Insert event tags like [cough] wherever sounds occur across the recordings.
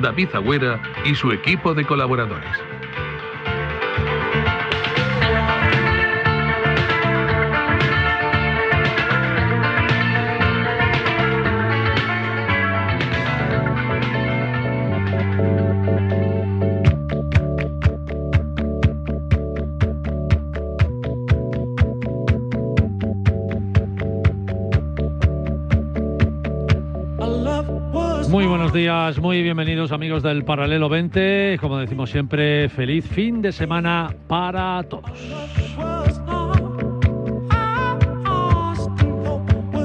David Agüera y su equipo de colaboradores. Buenos días, muy bienvenidos amigos del Paralelo 20. Como decimos siempre, feliz fin de semana para todos.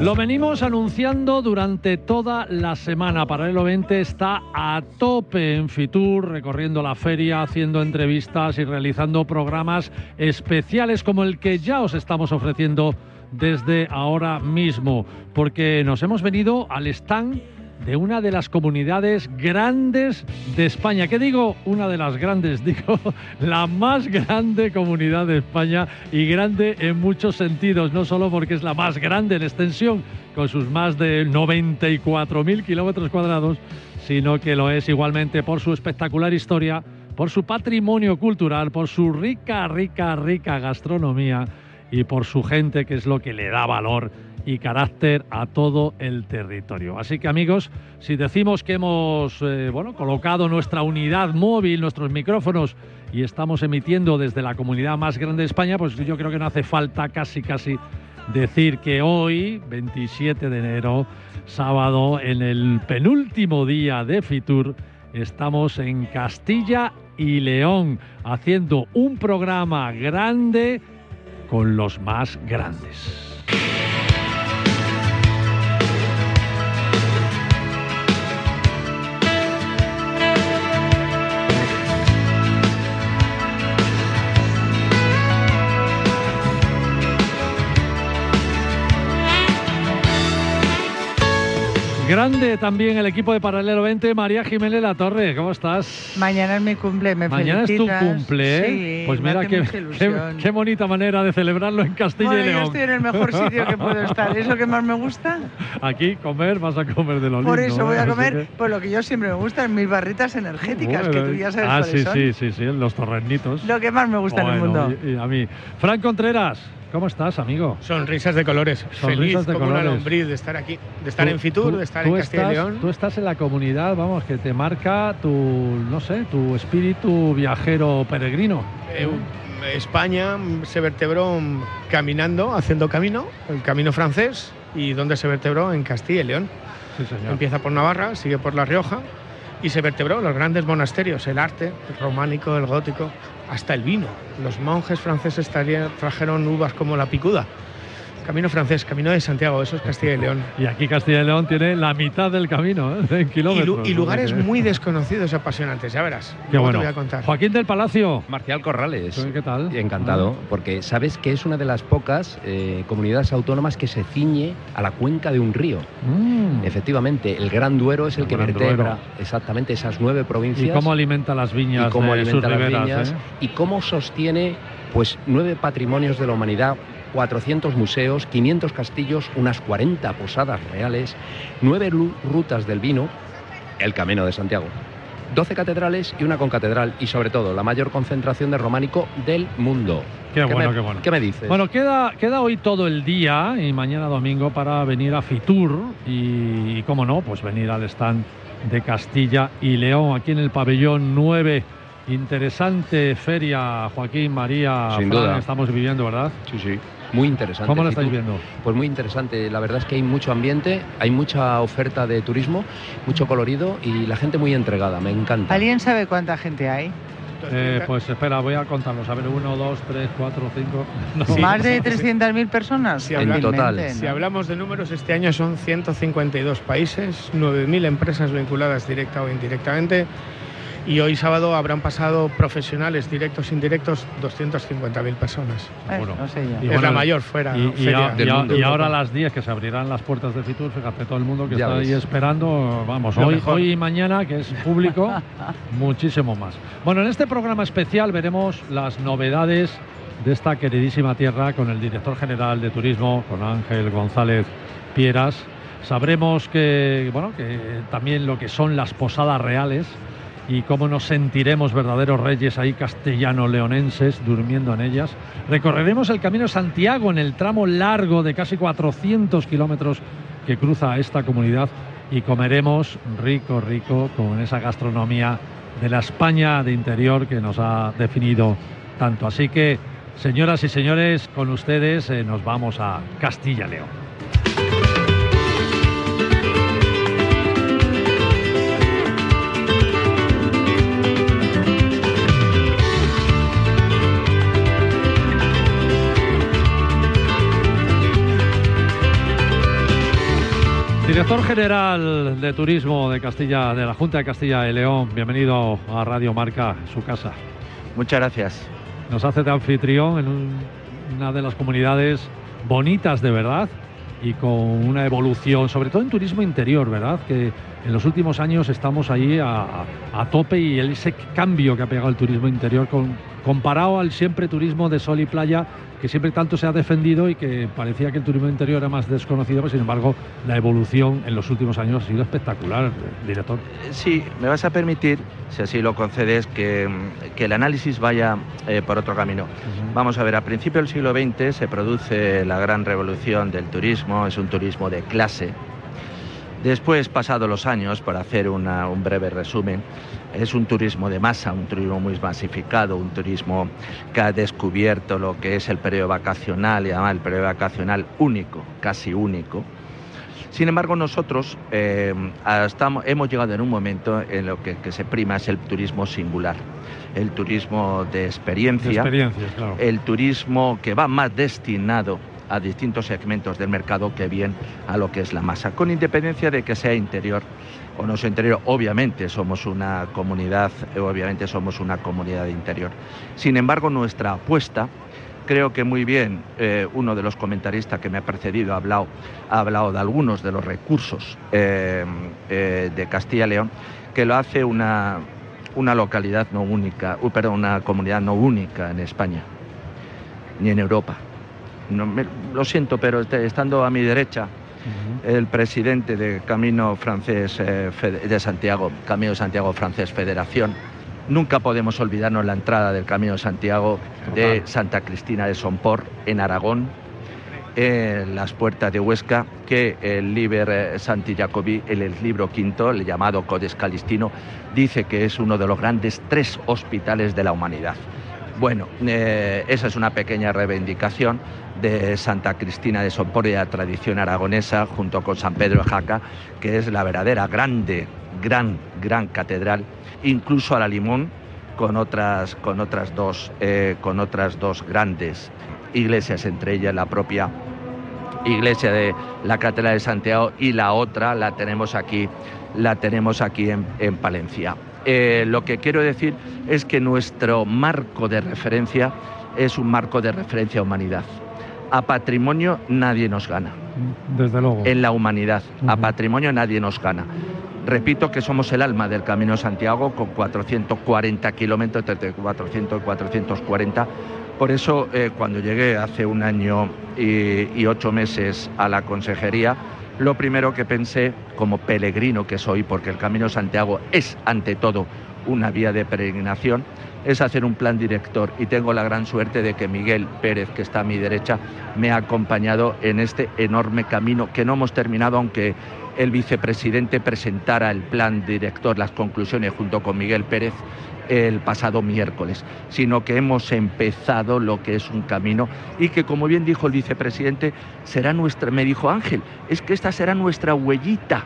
Lo venimos anunciando durante toda la semana. Paralelo 20 está a tope en Fitur, recorriendo la feria, haciendo entrevistas y realizando programas especiales como el que ya os estamos ofreciendo desde ahora mismo, porque nos hemos venido al stand de una de las comunidades grandes de España. ¿Qué digo? Una de las grandes, [laughs] digo, la más grande comunidad de España y grande en muchos sentidos, no solo porque es la más grande en extensión, con sus más de 94.000 kilómetros cuadrados, sino que lo es igualmente por su espectacular historia, por su patrimonio cultural, por su rica, rica, rica gastronomía y por su gente, que es lo que le da valor y carácter a todo el territorio. Así que amigos, si decimos que hemos eh, bueno, colocado nuestra unidad móvil, nuestros micrófonos y estamos emitiendo desde la comunidad más grande de España, pues yo creo que no hace falta casi casi decir que hoy, 27 de enero, sábado, en el penúltimo día de Fitur, estamos en Castilla y León haciendo un programa grande con los más grandes. Grande también el equipo de Paralelo 20, María Jiménez La Torre, ¿cómo estás? Mañana es mi cumple, me Mañana es tu cumple, ¿eh? Sí, pues mira qué, [laughs] qué, qué bonita manera de celebrarlo en Castilla Bueno, y yo León. estoy en el mejor sitio que puedo estar. ¿Es lo que más me gusta? [laughs] Aquí comer, vas a comer de lo Por lindo, eso voy ¿eh? a comer que- pues lo que yo siempre me gusta, mis barritas energéticas, que Bueno, tú ya sabes Ah, cuáles sí, son. sí, sí, sí, los torrenitos. Lo que más me gusta en el Bueno, mundo. Y, y a mí. Fran Contreras, ¿cómo estás, amigo? Sonrisas de colores. Sonrisas Feliz de como una lombriz de estar aquí, de estar Tú- en Fitur, tú- de estar en Castilla y León. Tú estás en la comunidad, vamos, que te marca tu, no sé, tu espíritu viajero peregrino. Eh, España se vertebró caminando, haciendo camino, el camino francés, y donde se vertebró en Castilla y León. Sí, señor. Empieza por Navarra, sigue por La Rioja, y se vertebró los grandes monasterios, el arte, el románico, el gótico, hasta el vino. Los monjes franceses trajeron- uvas como la picuda. Camino francés, camino de Santiago, eso es Castilla y León. Y aquí Castilla y León tiene la mitad del camino, ¿eh? en Y, kilómetros. y lugares muy desconocidos y apasionantes, ya verás. Qué bueno. te voy a contar. Joaquín del Palacio. Marcial Corrales. ¿Qué tal? Encantado, porque sabes que es una de las pocas eh, comunidades autónomas que se ciñe a la cuenca de un río. Mm. Efectivamente, el Gran Duero es el, El que Gran vertebra Duero. exactamente esas nueve provincias. ¿Y cómo alimenta las viñas y cómo de alimenta sus las riberas, viñas eh? y cómo sostiene pues nueve patrimonios de la humanidad 400 museos, 500 castillos, unas 40 posadas reales, nueve lu- rutas del vino, el Camino de Santiago, 12 catedrales y una concatedral y sobre todo la mayor concentración de románico del mundo. Qué bueno, me, qué bueno. ¿Qué me dices? Bueno, queda, queda hoy todo el día y mañana domingo para venir a Fitur y, y, cómo no, pues venir al stand de Castilla y León, aquí en el pabellón 9. Interesante feria, Joaquín, María, Sin Fran, duda. estamos viviendo, ¿verdad? Sí, sí. Muy interesante. ¿Cómo lo estáis viendo? Pues muy interesante. La verdad es que hay mucho ambiente, hay mucha oferta de turismo, mucho colorido y la gente muy entregada. Me encanta. ¿Alguien sabe cuánta gente hay? Eh, pues espera, voy a contarlos. A ver, uno, dos, tres, cuatro, cinco. [laughs] No. Sí. ¿Más de 300.000 personas? En total. Si hablamos de números, este año son 152 países, 9.000 empresas vinculadas directa o indirectamente Y hoy sábado habrán pasado profesionales, directos e indirectos, 250.000 personas. Eh, Bueno, no sé yo. Y es bueno, la mayor fuera. Y, y feria a- del y a- mundo. y ahora a las 10 que se abrirán las puertas de Fitur, fíjate todo el mundo que Ya está ahí esperando, vamos, Lo hoy, mejor. hoy y mañana, que es público, [laughs] muchísimo más. Bueno, en este programa especial veremos las novedades de esta queridísima tierra con el director general de turismo, con Ángel González Pieras. Sabremos que, bueno, que también lo que son las posadas reales y cómo nos sentiremos verdaderos reyes ahí castellano-leonenses durmiendo en ellas. Recorreremos el Camino Santiago en el tramo largo de casi 400 kilómetros que cruza esta comunidad y comeremos rico, rico con esa gastronomía de la España de interior que nos ha definido tanto. Así que, señoras y señores, con ustedes eh, nos vamos a Castilla-León. Director General de Turismo de Castilla, de la Junta de Castilla y León, bienvenido a Radio Marca, su casa. Muchas gracias. Nos hace de anfitrión en un- una de las comunidades bonitas de verdad y con una evolución, sobre todo en turismo interior, ¿verdad? Que en los últimos años estamos ahí a, a tope y el- ese cambio que ha pegado el turismo interior con- comparado al siempre turismo de sol y playa que siempre tanto se ha defendido y que parecía que el turismo interior era más desconocido, pero sin embargo la evolución en los últimos años ha sido espectacular, director. Sí, me vas a permitir, si así lo concedes, que, que el análisis vaya eh, por otro camino. Vamos a ver, a principios del siglo XX se produce la gran revolución del turismo, es un turismo de clase. Después, pasados los años, para hacer una- un breve resumen, es un turismo de masa, un turismo muy masificado, un turismo que ha descubierto lo que es el periodo vacacional y además el periodo vacacional único, casi único. Sin embargo, nosotros eh, estamos- hemos llegado en un momento en lo que, que se prima es el turismo singular, el turismo de De experiencia, experiencias, claro. el turismo que va más destinado a distintos segmentos del mercado que bien a lo que es la masa, con independencia de que sea interior o no sea interior. Obviamente somos una comunidad, obviamente somos una comunidad de interior. Sin embargo, nuestra apuesta, creo que muy bien eh, uno de los comentaristas que me ha precedido ha hablado, ha hablado de algunos de los recursos eh, eh, de Castilla y León, que lo hace una, una localidad no única, perdón, una comunidad no única en España, ni en Europa. No, me- lo siento, pero estando a mi derecha, el presidente de Camino Francés eh, de Santiago, Camino de Santiago Francés Federación. Nunca podemos olvidarnos la entrada del Camino de Santiago de. Santa Cristina de Sompor en Aragón, en las puertas de Huesca, que el Liber eh, Santi Jacobi, en el libro quinto, el llamado Codex Calistino, dice que es uno de los grandes tres hospitales de la humanidad. Bueno, eh, esa es una pequeña reivindicación de Santa Cristina de Sompor y de la tradición aragonesa, junto con San Pedro de Jaca, que es la verdadera grande, gran, gran catedral, incluso a la Limón, con otras, con otras, dos, eh, con otras dos grandes iglesias, entre ellas la propia iglesia de la Catedral de Santiago y la otra la tenemos aquí, la tenemos aquí en, en Palencia. Eh, lo que quiero decir es que nuestro marco de referencia es un marco de referencia a humanidad. A patrimonio nadie nos gana. Desde luego. En la humanidad, a patrimonio nadie nos gana. Repito que somos el alma del Camino de Santiago con 440 kilómetros, entre 400 y 440. Por eso, eh, cuando llegué hace un año y, y ocho meses a la consejería, lo primero que pensé, como peregrino que soy, porque el Camino de Santiago es ante todo una vía de peregrinación, es hacer un plan director. Y tengo la gran suerte de que Miguel Pérez, que está a mi derecha, me ha acompañado en este enorme camino que no hemos terminado, aunque el vicepresidente presentara el plan director, las conclusiones junto con Miguel Pérez el pasado miércoles, sino que hemos empezado lo que es un camino y que, como bien dijo el vicepresidente, será nuestra, me dijo Ángel, es que esta será nuestra huellita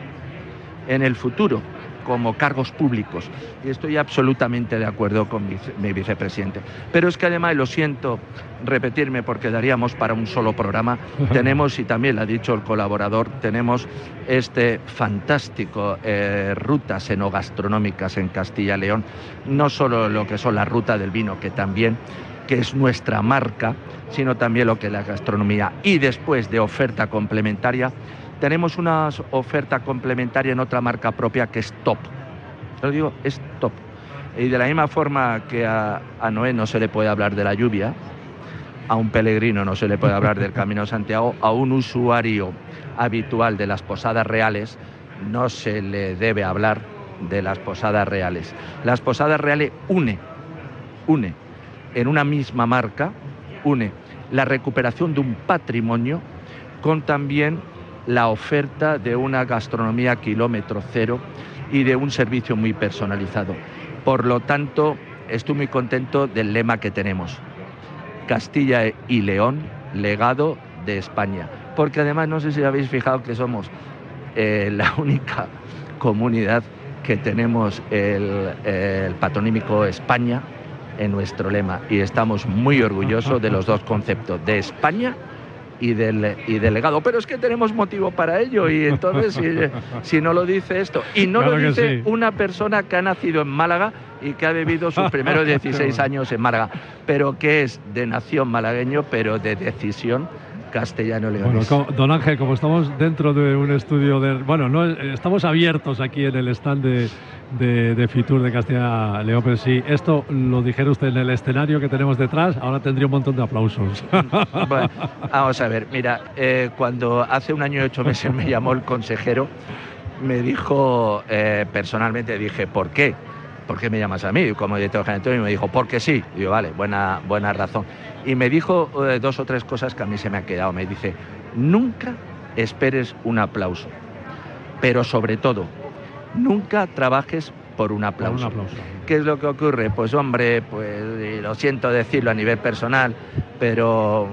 en el futuro como cargos públicos. Y estoy absolutamente de acuerdo con mi, mi vicepresidente. Pero es que además, y lo siento repetirme porque daríamos para un solo programa, [laughs] tenemos, y también lo ha dicho el colaborador, tenemos este fantástico eh, rutas enogastronómicas en Castilla y León, no solo lo que son la ruta del vino, que también que es nuestra marca, sino también lo que es la gastronomía. Y después de oferta complementaria, tenemos una oferta complementaria en otra marca propia que es top. Lo digo, es top. Y de la misma forma que a, a Noé no se le puede hablar de la lluvia, a un peregrino no se le puede hablar del Camino de Santiago, a un usuario habitual de las posadas reales no se le debe hablar de las posadas reales. Las posadas reales une, une en una misma marca, une la recuperación de un patrimonio con también la oferta de una gastronomía kilómetro cero y de un servicio muy personalizado. Por lo tanto, estoy muy contento del lema que tenemos. Castilla y León, legado de España. Porque además no sé si habéis fijado que somos eh, la [laughs] única comunidad que tenemos el, el patronímico España en nuestro lema y estamos muy orgullosos de los dos conceptos, de España y del, y del legado. Pero es que tenemos motivo para ello y entonces si, si no lo dice esto y no Claro lo dice sí. una persona que ha nacido en Málaga y que ha vivido sus [laughs] primeros 16 años en Málaga, pero que es de nación malagueño, pero de decisión Bueno, castellano-leonés. co- don Ángel, como estamos dentro de un estudio de... Bueno, no, estamos abiertos aquí en el stand de, de, de Fitur de Castilla León, pero si esto lo dijera usted en el escenario que tenemos detrás, ahora tendría un montón de aplausos. [laughs] Bueno, vamos a ver, mira, eh, cuando hace un año y ocho meses me llamó el consejero, me dijo eh, personalmente, dije, ¿por qué? ¿Por qué me llamas a mí como director general? Y me dijo, porque sí. Y yo, vale, buena, buena razón. Y me dijo eh, dos o tres cosas que a mí se me han quedado. Me dice, nunca esperes un aplauso, pero sobre todo, nunca trabajes por un Por aplauso. un aplauso. ¿Qué es lo que ocurre? Pues hombre, pues lo siento decirlo a nivel personal, pero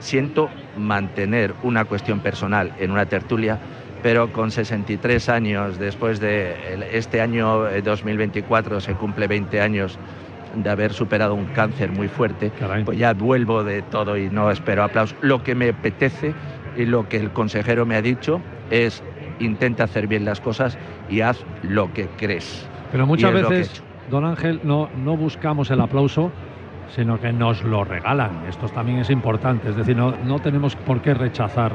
siento mantener una cuestión personal en una tertulia, pero con 63 años, después de este año eh, 2024 se cumple 20 años de haber superado un cáncer muy fuerte, Caray. pues ya vuelvo de todo y no espero aplausos. Lo que me apetece y lo que el consejero me ha dicho es intenta hacer bien las cosas y haz lo que crees. Pero muchas he veces, don Ángel, no, no buscamos el aplauso, sino que nos lo regalan. Esto también es importante. Es decir, no, no tenemos por qué rechazar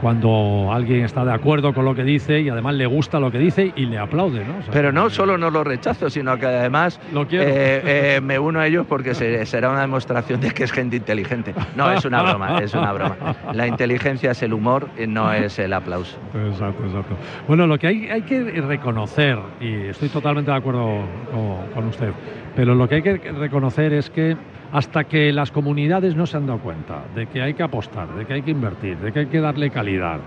cuando alguien está de acuerdo con lo que dice y además le gusta lo que dice y le aplaude. ¿no? O sea, Pero no solo no lo rechazo, sino que además Lo eh, eh, me uno a ellos porque se- será una demostración de que es gente inteligente. No, es una broma, es una broma. La inteligencia es el humor y no es el aplauso. Exacto, exacto. Bueno, lo que hay, hay que reconocer, y estoy totalmente de acuerdo con, con usted, pero lo que hay que reconocer es que hasta que las comunidades no se han dado cuenta de que hay que apostar, de que hay que invertir, de que hay que darle calidad,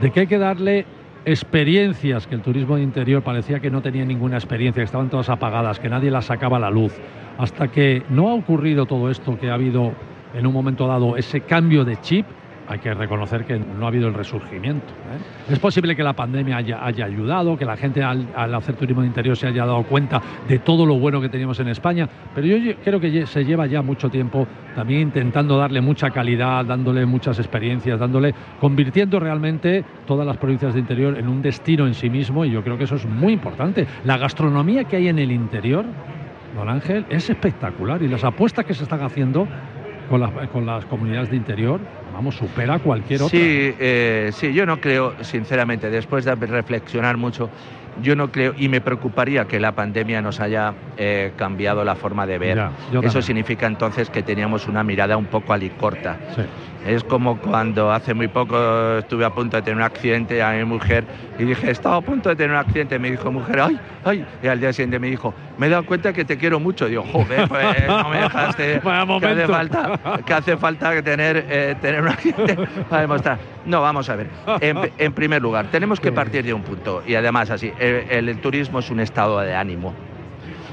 de que hay que darle experiencias, que el turismo de interior parecía que no tenía ninguna experiencia, que estaban todas apagadas, que nadie las sacaba a la luz, hasta que no ha ocurrido todo esto, que ha habido en un momento dado ese cambio de chip, hay que reconocer que no ha habido el resurgimiento. ¿eh? Es posible que la pandemia haya, haya ayudado, que la gente al, al hacer turismo de interior se haya dado cuenta de todo lo bueno que teníamos en España, pero yo creo que se lleva ya mucho tiempo también intentando darle mucha calidad, dándole muchas experiencias, dándole, convirtiendo realmente todas las provincias de interior en un destino en sí mismo y yo creo que eso es muy importante. La gastronomía que hay en el interior, don Ángel, es espectacular y las apuestas que se están haciendo con las, con las comunidades de interior, vamos, supera cualquier otra. Sí, eh, sí, yo no creo, sinceramente, después de reflexionar mucho, yo no creo, y me preocuparía que la pandemia nos haya eh, cambiado la forma de ver. Ya, Eso significa entonces que teníamos una mirada un poco alicorta. Sí. Es como cuando hace muy poco estuve a punto de tener un accidente a mi mujer y dije, estaba a punto de tener un accidente. Me dijo, mujer, ay, ay. Y al día siguiente me dijo, me he dado cuenta que te quiero mucho. Digo, joder, pues [laughs] no me dejaste. [laughs] Que hace falta, que hace falta tener, eh, tener un accidente para demostrar. No, vamos a ver. En, en primer lugar, tenemos que partir de un punto. Y además, así, el- turismo es un estado de ánimo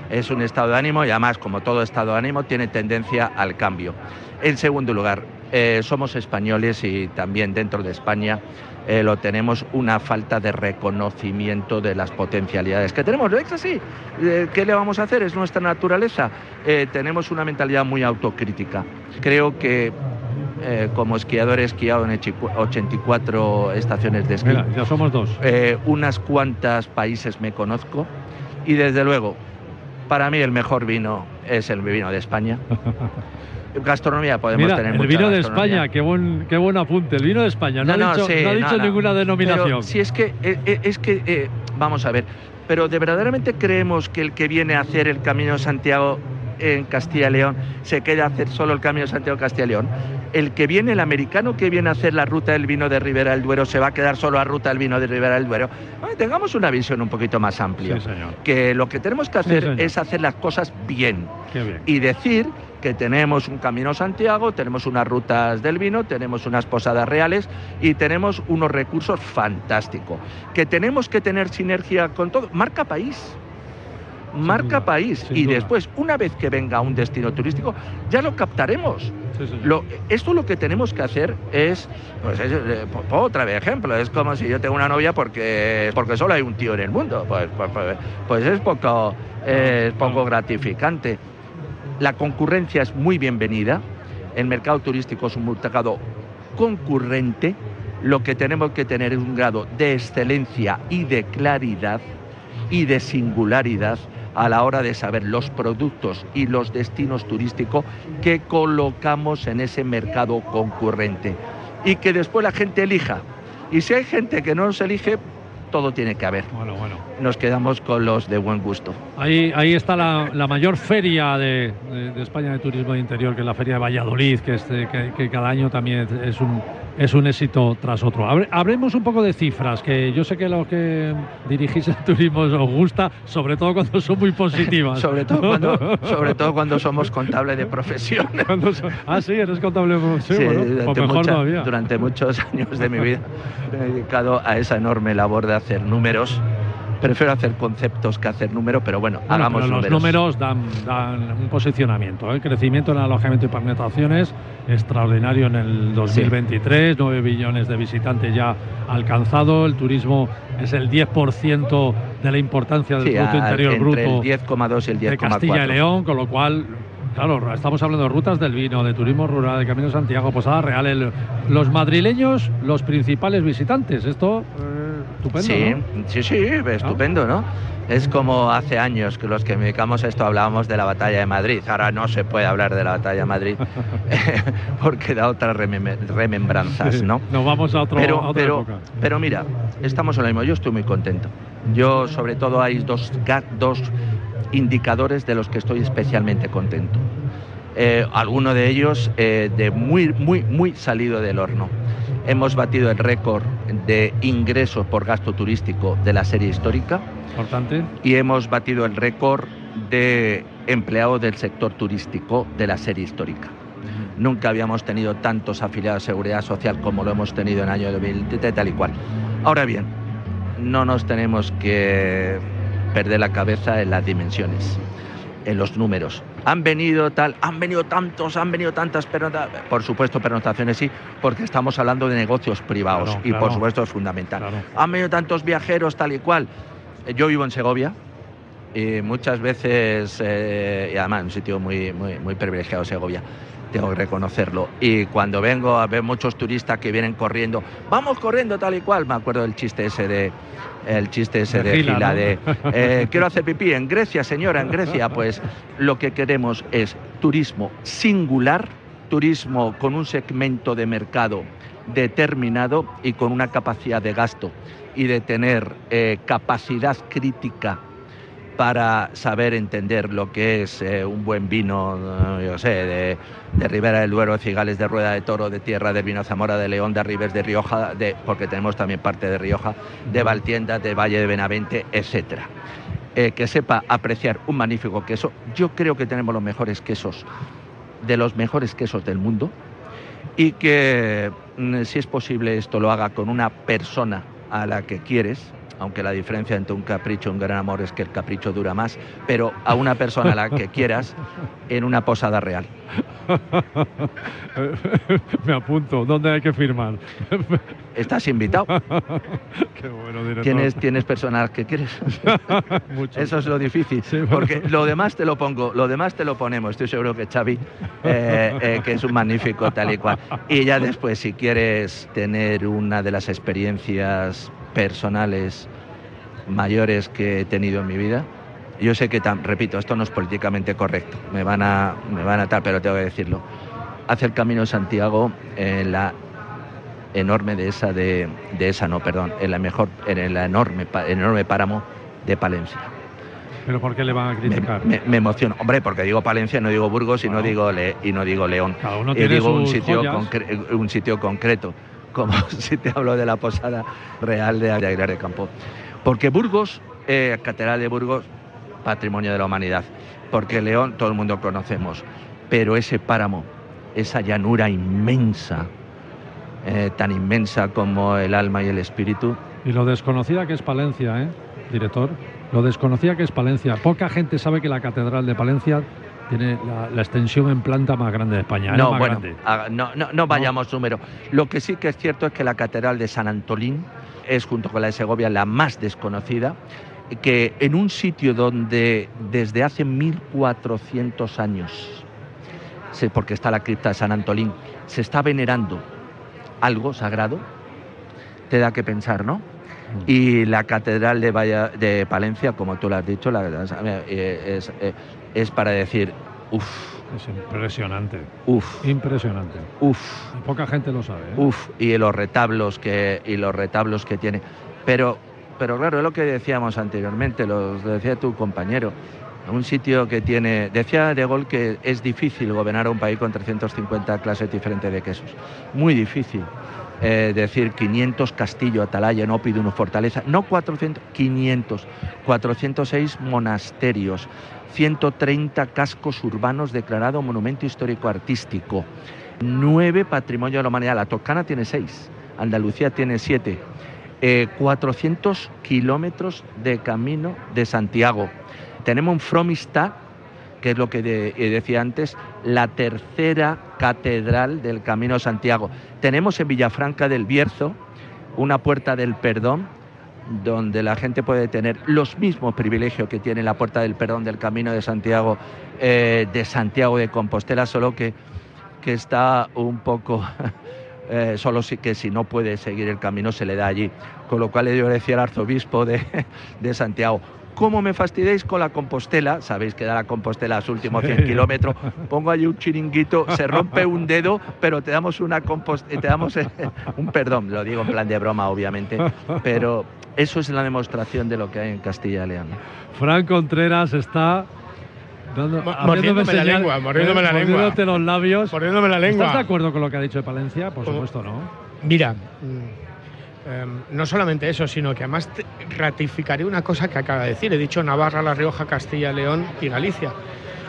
es un estado de ánimo y además, como todo estado de ánimo, tiene tendencia al cambio. En segundo lugar, eh, somos españoles y también dentro de España eh, lo tenemos una falta de reconocimiento de las potencialidades que tenemos. Es así. Eh, ¿Qué le vamos a hacer? Es nuestra naturaleza. Tenemos una mentalidad muy autocrítica. Creo que eh, como esquiador he esquiado en 84 estaciones de esquí. Mira, ya somos dos. Eh, unas cuantas países me conozco y desde luego, para mí el mejor vino es el vino de España. [laughs] Gastronomía podemos Mira, tener el mucha vino de. España, qué buen, qué buen apunte. El vino de España, no, ha dicho, sí, no ha dicho no, no. ninguna denominación. Pero si es que, eh, es que eh, vamos a ver, pero de verdaderamente creemos que el que viene a hacer el Camino de Santiago en Castilla y León se queda a hacer solo el Camino de Santiago Castilla y León. El que viene, el americano que viene a hacer la ruta del vino de Ribera del Duero, se va a quedar solo a ruta del vino de Ribera del Duero. Bueno, tengamos una visión un poquito más amplia. Sí, señor. Que lo que tenemos que hacer es hacer las cosas bien Qué bien. y decir que tenemos un Camino Santiago, tenemos unas rutas del vino, tenemos unas posadas reales y tenemos unos recursos fantásticos. Que tenemos que tener sinergia con todo. Marca país. Marca país. Y después, una vez que venga un destino turístico, ya lo captaremos. Sí, señor. Lo- esto lo que tenemos que hacer es, pues es, eh, otra vez ejemplo, es como si yo tengo una novia porque, porque solo hay un tío en el mundo, pues, pues, pues- pues es poco, eh, poco gratificante. La concurrencia es muy bienvenida, el mercado turístico es un mercado concurrente, lo que tenemos que tener es un grado de excelencia y de claridad y de singularidad a la hora de saber los productos y los destinos turísticos que colocamos en ese mercado concurrente y que después la gente elija. Y si hay gente que no nos elige, todo tiene que haber. Bueno, bueno. Nos quedamos con los de buen gusto. Ahí, ahí está la, la mayor feria de, de- de España de turismo de interior, que es la feria de Valladolid, que, es de- que, que cada año también es- un, es un éxito tras otro. Hablemos un poco de cifras, que yo sé que lo que dirigís el turismo os gusta, sobre todo cuando son muy positivas. [laughs] Sobre todo cuando, [laughs] sobre todo cuando somos contables de profesión. [laughs] Son- ah, sí, eres contable. Sí, Sí, bueno, pues durante, mejor mucha- todavía. durante muchos años de mi vida me he dedicado a esa enorme labor de hacer números. Prefiero hacer conceptos que hacer números, pero bueno, Bueno, hagamos pero los números dan, dan un posicionamiento. El crecimiento en alojamiento y pernoctaciones extraordinario en el 2023, 9 billones de visitantes ya alcanzado. El turismo es el 10% de la importancia del Sí, Producto Interior Bruto el 10,2 y el de Castilla y 10,4. León, con lo cual. Claro, estamos hablando de rutas del vino, de turismo rural, de Camino de Santiago, Posada Real. el- los madrileños, los principales visitantes. Esto, eh, estupendo. Sí, ¿no? sí, sí, estupendo, ¿no? Es como hace años que los que me dedicamos a esto hablábamos de la batalla de Madrid. Ahora no se puede hablar de la batalla de Madrid [laughs] [laughs] porque da otras remem- remembranzas, ¿no? Nos vamos a, otro, a pero, otra pero, época. pero mira, estamos en lo mismo. Yo estoy muy contento. Yo, sobre todo, hay dos, dos indicadores de los que estoy especialmente contento. Eh, alguno de ellos eh, de muy, muy, muy salido del horno. Hemos batido el récord de ingresos por gasto turístico de la serie histórica Importante. y hemos batido el récord de empleados del sector turístico de la serie histórica. Nunca habíamos tenido tantos afiliados de seguridad social como lo hemos tenido en el año 2000, tal y cual. Ahora bien, no nos tenemos que perder la cabeza en las dimensiones, en los números. Han venido tal, han venido tantos, han venido tantas pernoctaciones. Por supuesto, pernoctaciones sí, porque estamos hablando de negocios privados Claro, y por supuesto es fundamental. Claro. Han venido tantos viajeros, tal y cual. Eh, Yo vivo en Segovia y muchas veces, eh, y además en un sitio muy, muy, muy privilegiado, Segovia, tengo que reconocerlo. Y cuando vengo a ver muchos turistas que vienen corriendo, vamos corriendo tal y cual, me acuerdo del chiste ese de el chiste ese De de ¿no? de [laughs] eh, quiero hacer pipí en Grecia, señora, en Grecia. Pues lo que queremos es turismo singular, turismo con un segmento de mercado determinado y con una capacidad de gasto y de tener eh, capacidad crítica para saber entender lo que es eh, un buen vino, eh, yo sé, de, de Ribera del Duero, de Cigales, de Rueda de Toro, de Tierra del Vino Zamora, de León, de Ribes, de Rioja, de, porque tenemos también parte de Rioja, de Valtienda, de Valle de Benavente, etcétera. Eh, que sepa apreciar un magnífico queso. Yo creo que tenemos los mejores quesos, de los mejores quesos del mundo, y que mm, si es posible esto lo haga con una persona a la que quieres, aunque la diferencia entre un capricho y un gran amor es que el capricho dura más, pero a una persona a la que quieras en una posada real. [laughs] Me apunto. ¿Dónde hay que firmar? [laughs] Estás invitado. [laughs] Qué bueno, director. ¿Tienes, tienes personas que quieres? Mucho. Eso es lo difícil. Sí, bueno. Porque lo demás te lo pongo, lo demás te lo ponemos. Estoy seguro que Xavi, eh, eh, que es un magnífico tal y cual. Y ya después, si quieres tener una de las experiencias personales mayores que he tenido en mi vida, yo sé que, repito, esto no es políticamente correcto, me van a, me van a tal, pero tengo que decirlo. Hace el Camino de Santiago en la enorme de esa de, de esa no, perdón, en la mejor, en la enorme, pa- enorme páramo de Palencia. ¿Pero por qué le van a criticar? me, me emociono, hombre, porque digo Palencia, no digo Burgos y no Claro. digo Le- y no digo León. Cada uno Y digo un sus sitio, joyas. concre- un sitio concreto, como [laughs] si te hablo de la posada real de Aguilar de Campo. Porque Burgos, eh, Catedral de Burgos, patrimonio de la humanidad. Porque León, todo el mundo conocemos. Pero ese páramo, esa llanura inmensa, eh, tan inmensa como el alma y el espíritu, Y lo desconocida que es Palencia, ¿eh, director? Lo desconocida que es Palencia. Poca gente sabe que la Catedral de Palencia tiene la, la extensión en planta más grande de España. es la No, bueno, no, no, no vayamos número. Lo que sí que es cierto es que la Catedral de San Antolín es, junto con la de Segovia, la más desconocida, que en un sitio donde desde hace 1400 años, porque está la cripta de San Antolín, se está venerando algo sagrado, te da que pensar, ¿no? Y la Catedral de, Valla- de Palencia, como tú lo has dicho, la, eh, es, eh, es para decir, uff, Es impresionante. uff, Impresionante. uff. Y poca gente lo sabe. ¿eh? Uf, y los retablos que y los retablos que tiene. Pero pero claro, es lo que decíamos anteriormente, lo decía tu compañero. Un sitio que tiene, decía De Gaulle que es difícil gobernar un país con 350 clases diferentes de quesos. Muy difícil. Eh, decir 500 castillo, atalaya, no pide una fortaleza, no 400, 500, 406 monasterios, 130 cascos urbanos declarado monumento histórico artístico, nueve patrimonio de la humanidad. La Toscana tiene seis, Andalucía tiene siete, eh, 400 kilómetros de camino de Santiago. Tenemos un Fromistad, que es lo que eh, decía antes, la tercera catedral del Camino Santiago. Tenemos en Villafranca del Bierzo una puerta del perdón donde la gente puede tener los mismos privilegios que tiene la puerta del perdón del Camino de Santiago, eh, de Santiago de Compostela, solo que, que está un poco, [laughs] eh, solo si, que si no puede seguir el camino se le da allí. Con lo cual yo le decía al arzobispo de, [laughs] de Santiago, ¿cómo me fastidiáis con la Compostela? Sabéis que da la Compostela a sus últimos 100 Sí. kilómetros, pongo allí un chiringuito, se rompe un dedo, pero te damos una compost te damos eh, un perdón, lo digo en plan de broma obviamente, pero eso es la demostración de lo que hay en Castilla y León. Fran Contreras está dando, mordiéndome la señal- lengua, mordiéndome la lengua. mordiéndote los labios. Poniéndome la lengua. ¿Estás de acuerdo con lo que ha dicho de Palencia? Por ¿Cómo? supuesto, ¿no? Mira, em, no solamente eso, sino que además ratificaré una cosa que acaba de decir. He dicho Navarra, La Rioja, Castilla, León y Galicia.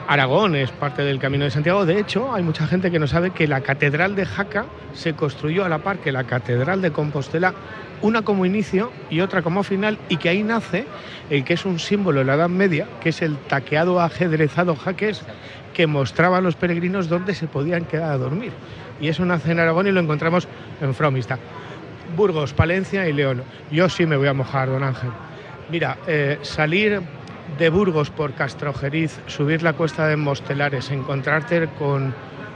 Aragón es parte del Camino de Santiago. De hecho, hay mucha gente que no sabe que la Catedral de Jaca se construyó a la par que la Catedral de Compostela, una como inicio y otra como final, y que ahí nace el que es un símbolo de la Edad Media, que es el taqueado ajedrezado jaques, que mostraba a los peregrinos dónde se podían quedar a dormir. Y eso nace en Aragón y lo encontramos en Fromista. Burgos, Palencia y León. Yo sí me voy a mojar, don Ángel. Mira, eh, salir de Burgos por Castrojeriz, subir la cuesta de Mostelares, encontrarte con,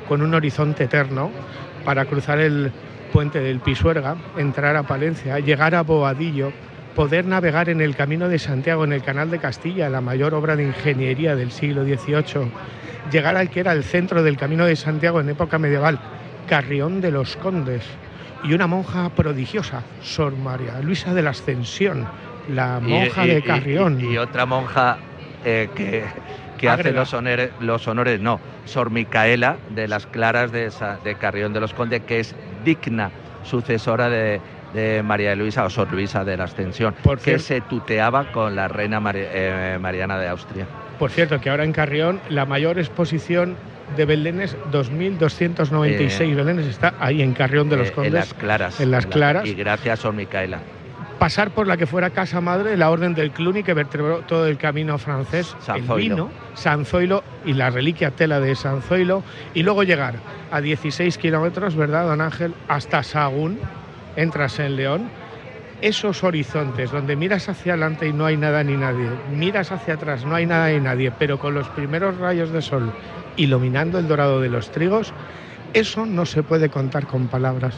con un horizonte eterno para cruzar el puente del Pisuerga, entrar a Palencia, llegar a Boadillo, poder navegar en el Camino de Santiago, en el Canal de Castilla, la mayor obra de ingeniería del siglo XVIII, llegar al que era el centro del Camino de Santiago en época medieval, Carrión de los Condes, y una monja prodigiosa, Sor María Luisa de la Ascensión, la monja Y- de Carrión. Y, otra monja eh, que, que hace los honores, los honores, no, Sor Micaela de las Claras de, Sa- de Carrión de los Condes, que es digna sucesora de, de María Luisa o Sor Luisa de la Ascensión, Por que se tuteaba con la reina eh, Mariana de Austria. Por cierto, que ahora en Carrión la mayor exposición de Belénes, 2.296 Eh, Belénes, está ahí en Carrión de los Eh, Condes. en las Claras. en las la- Claras. Y gracias, Sor Micaela. pasar por la que fuera casa madre, la Orden del Cluny, que vertebró todo el camino francés, San el Zoilo. vino, San Zoilo y la reliquia tela de San Zoilo, y luego llegar a 16 kilómetros, ¿verdad, don Ángel? Hasta Sagún, entras en León. Esos horizontes donde miras hacia adelante y no hay nada ni nadie, miras hacia atrás, no hay nada ni nadie, pero con los primeros rayos de sol iluminando el dorado de los trigos, eso no se puede contar con palabras.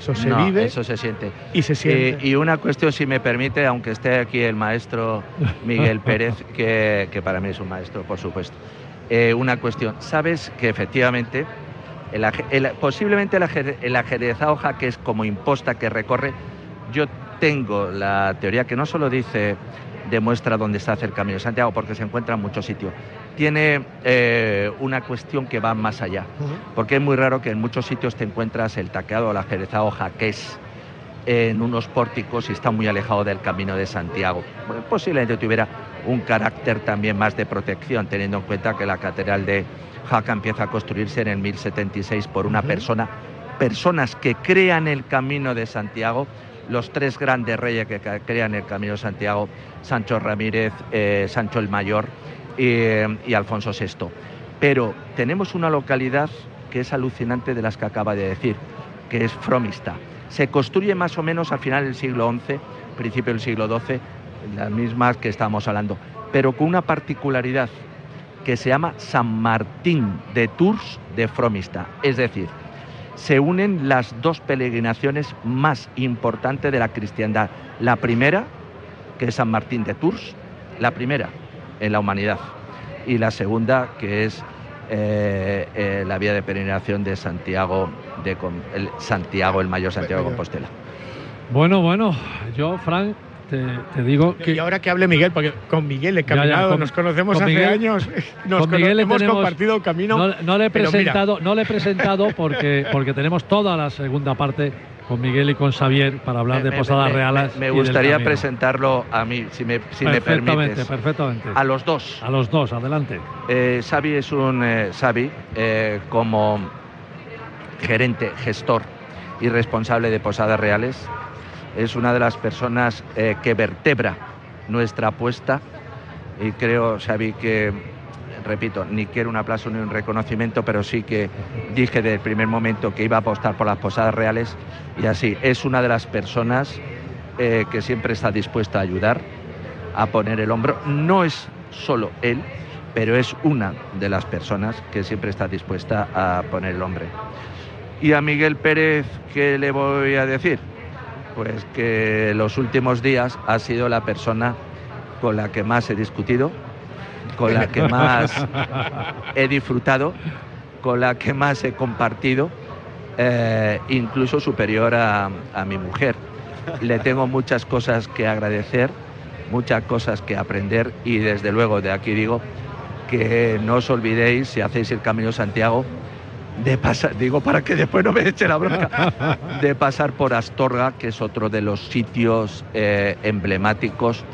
Eso se No, vive Eso se siente. y se siente. Y una cuestión, si me permite, aunque esté aquí el maestro Miguel [laughs] Pérez, que, que para mí es un maestro, por supuesto. Eh, una cuestión, ¿sabes que efectivamente el, aje- el- posiblemente el, ajer- el ajedrezado que es como imposta que recorre, yo tengo la teoría que no solo dice demuestra dónde está hace el Camino de Santiago, porque se encuentra en muchos sitios, tiene eh, una cuestión que va más allá. Porque es muy raro que en muchos sitios te encuentras el taqueado o el ajerezado jaqués en unos pórticos y está muy alejado del camino de Santiago. Bueno, posiblemente tuviera un carácter también más de protección, teniendo en cuenta que la catedral de Jaca empieza a construirse en el 1076 por una persona, personas que crean el camino de Santiago, los tres grandes reyes que crean el camino de Santiago, Sancho Ramírez, eh, Sancho el Mayor y, eh, Alfonso VI. Pero tenemos una localidad que es alucinante de las que acaba de decir, que es Fromista. Se construye más o menos al final del siglo XI, principio del siglo XII, las mismas que estamos hablando, pero con una particularidad que se llama San Martín de Tours de Fromista. Es decir, se unen las dos peregrinaciones más importantes de la cristiandad. La primera, que es San Martín de Tours, la primera en la humanidad, y la segunda, que es eh, eh, la vía de peregrinación de Santiago, de el Santiago, el mayor Santiago de Compostela. Bueno, bueno, yo, Frank, te, te digo que... Y ahora que hable Miguel, porque con Miguel he Ya, ya, caminado, con- nos conocemos con hace Miguel- años, [laughs] nos con Miguel hemos tenemos- compartido camino. No, no le he presentado, no le he presentado porque, porque tenemos toda la segunda parte con Miguel y con Xavier para hablar de Me- Posadas me- Reales. Me, gustaría presentarlo a mí, si me, si me perfectamente, permites. perfectamente. A los dos. A los dos, adelante. Eh, Xavi es un eh, Xavi eh, como gerente, gestor y responsable de Posadas Reales. Es una de las personas eh, que vertebra nuestra apuesta y creo, Xavi, que, repito, ni quiero un aplauso ni un reconocimiento, pero sí que dije desde el primer momento que iba a apostar por las Posadas Reales y así, es una de las personas eh, que siempre está dispuesta a ayudar, a poner el hombro. No es solo él, pero es una de las personas que siempre está dispuesta a poner el hombre. Y a Miguel Pérez, ¿qué le voy a decir? Pues que los últimos días ha sido la persona con la que más he discutido, con la que más [laughs] he disfrutado, con la que más he compartido, eh, incluso superior a, a mi mujer. Le tengo muchas cosas que agradecer, muchas cosas que aprender y desde luego de aquí digo que no os olvidéis si hacéis el Camino Santiago de pasar, digo para que después no me eche la bronca, de pasar por Astorga, que es otro de los sitios eh, emblemáticos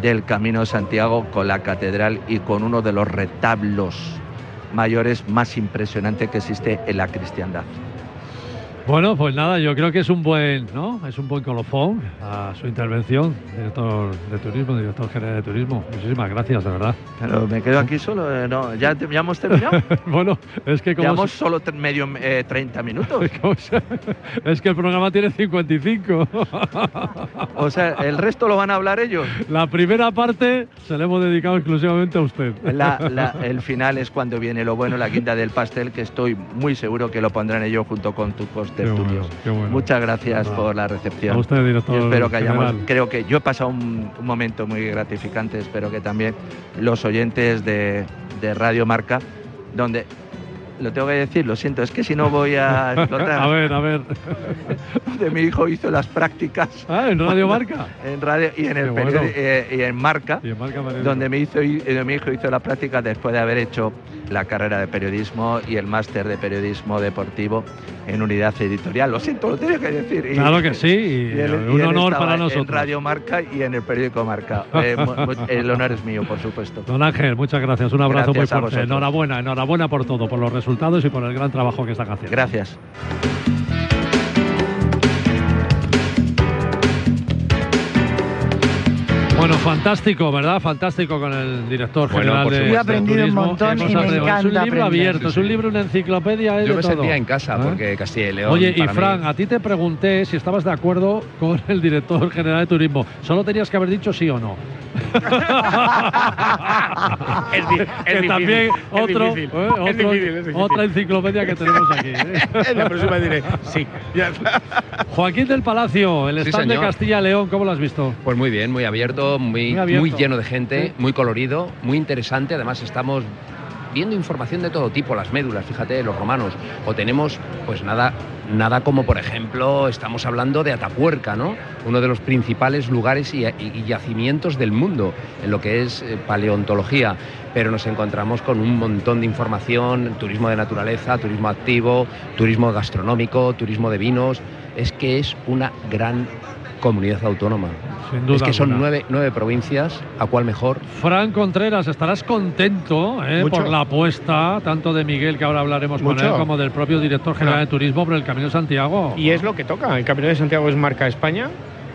del Camino de Santiago con la catedral y con uno de los retablos mayores más impresionantes que existe en la cristiandad. Bueno, pues nada, yo creo que es un buen, ¿no? Es un buen colofón a su intervención, director de turismo, director general de turismo. Muchísimas gracias, de verdad. Pero me quedo aquí solo, eh, no, ¿ya, te- ya hemos terminado. [laughs] bueno, es que como Llevamos se- solo medio eh, 30 minutos. [laughs] se- es que el programa tiene 55. [laughs] O sea, el resto lo van a hablar ellos. La primera parte se la hemos dedicado exclusivamente a usted. La- la- el final es cuando viene lo bueno, la guinda del pastel, que estoy muy seguro que lo pondrán ellos junto con tus Qué bueno, tertulios. qué bueno. Muchas gracias Nada. por la recepción. A espero que hayamos, general. creo que yo he pasado un, un momento muy gratificante, espero que también los oyentes de, de Radio Marca, donde lo tengo que decir, lo siento, es que si no voy a explotar, [laughs] a ver, a ver. [laughs] donde mi hijo hizo las prácticas Ah, en Radio Marca. [laughs] en radio y en el bueno. eh, y en Marca, Y en Marca donde mi, hizo, eh, mi hijo hizo las prácticas después de haber hecho la carrera de periodismo y el máster de periodismo deportivo en unidad editorial. Lo siento, lo tenía que decir. Y- Claro que sí, y, y él- un honor para En nosotros. Radio Marca y en el periódico Marca. Eh, el honor es mío, por supuesto. Don Ángel, muchas gracias. Un abrazo Gracias muy fuerte. Enhorabuena, enhorabuena por todo, por los resultados y por el gran trabajo que están haciendo. Gracias. Bueno, fantástico, ¿verdad? Fantástico con el director Bueno, general por de. Yo he aprendido un montón y me aprendido. Es un encanta libro aprender. abierto, es un libro, una enciclopedia. Yo de me todo. sentía en casa ¿Eh? porque Castilla y León. Oye, y mí- Fran, a ti te pregunté si estabas de acuerdo con el director general de turismo. Solo tenías que haber dicho sí o no. [laughs] Es di- es que difícil, también es otro, difícil, ¿eh? es difícil, es difícil. otra enciclopedia que tenemos aquí. ¿eh? [laughs] En la próxima diré sí. Ya está. Joaquín del Palacio, el Sí, stand de. Castilla y León, ¿cómo lo has visto? Pues muy bien, muy abierto, muy, Muy abierto. muy lleno de gente, Sí. muy colorido, muy interesante. Además, estamos viendo información de todo tipo, las médulas, fíjate, los romanos. O tenemos, pues nada, nada como, por ejemplo, estamos hablando de Atapuerca, ¿no? Uno de los principales lugares y, y- y yacimientos del mundo en lo que es eh, paleontología. Pero nos encontramos con un montón de información, turismo de naturaleza, turismo activo, turismo gastronómico, turismo de vinos. Es que es una gran comunidad autónoma. Sin duda Es que son nueve, nueve provincias, ¿a cuál mejor? Fran Contreras, estarás contento eh, por la apuesta, tanto de Miguel, que ahora hablaremos con él, como del propio director general de turismo por el Camino de Santiago. Y es lo que toca. El Camino de Santiago es marca España.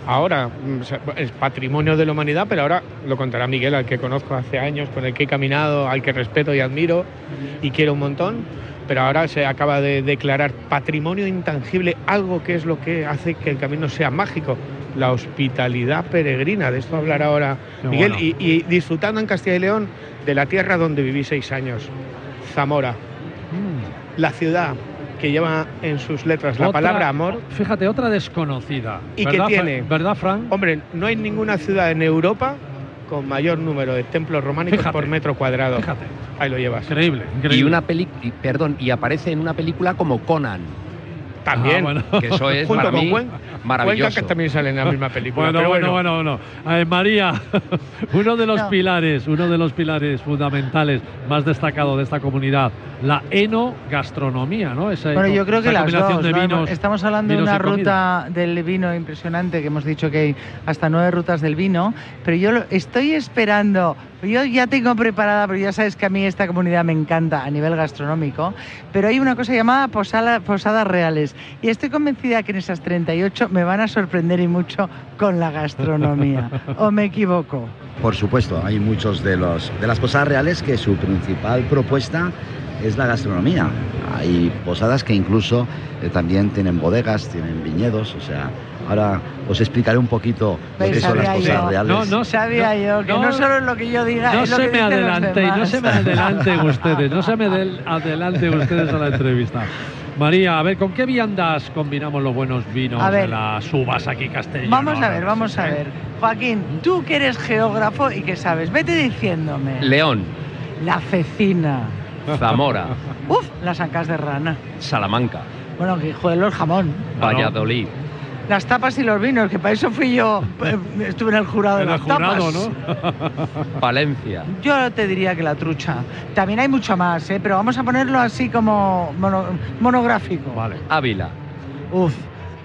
Ahora mm, es patrimonio de la humanidad, pero ahora lo contará Miguel, al que conozco hace años, con el que he caminado, al que respeto y admiro y quiero un montón. Pero ahora se acaba de declarar patrimonio intangible, algo que es lo que hace que el camino sea mágico, la hospitalidad peregrina. De esto hablará ahora Qué Miguel. bueno. Y, y disfrutando en Castilla y León de la tierra donde viví seis años, Zamora, Mm. la ciudad que lleva en sus letras la palabra amor. Fíjate, otra desconocida. ¿Y ¿Verdad, tiene? Fra- ¿Verdad, Fran? Hombre, no hay ninguna ciudad en Europa con mayor número de templos románicos Fíjate. por metro cuadrado. Fíjate, Ahí lo llevas. increíble, increíble. Y una peli, y, perdón, y aparece en una película como Conan, También. Ah, bueno. que eso es Junto para con mí Cuen- maravilloso. Cuenca, que también sale en la misma película. Bueno, pero bueno, bueno, bueno. Eh, María, [laughs] uno de los No. pilares, uno de los pilares fundamentales más destacados de esta comunidad, la enogastronomía, ¿no? Esa, Bueno, yo creo que las combinación dos. de ¿no? vinos, Estamos hablando de una ruta del vino impresionante, que hemos dicho que hay hasta nueve rutas del vino, pero yo lo- estoy esperando, yo ya tengo preparada, pero ya sabes que a mí esta comunidad me encanta a nivel gastronómico, pero hay una cosa llamada posada- posadas reales y estoy convencida que en esas 38 me van a sorprender y mucho con la gastronomía. [laughs] ¿O me equivoco? Por supuesto, hay muchos de los de las posadas reales que su principal propuesta es la gastronomía. Hay posadas que incluso eh, también tienen bodegas, tienen viñedos, o sea, ahora os explicaré un poquito lo Pues que son las yo. reales. No, no, Sabía no, yo que no, no, solo es lo que yo diga, No es lo se que me adelante, no se me adelanten [laughs] ustedes, no se me del- adelanten ustedes a la entrevista. María, a ver, ¿con qué viandas combinamos los buenos vinos A ver. de las uvas aquí castellanas? Vamos a ver, vamos a ver. Joaquín, tú que eres geógrafo y que sabes, vete diciéndome. León, La cecina. Zamora, Uf, las ancas de rana. Salamanca, Bueno, Guijuelo, el jamón. Valladolid, Las tapas y los vinos, que para eso fui yo, eh, estuve en el jurado de las jurado, tapas. ¿no? [laughs] Valencia, Yo te diría que la trucha. También hay mucho más, ¿eh? pero vamos a ponerlo así como mono- monográfico. Vale. Ávila, Uf,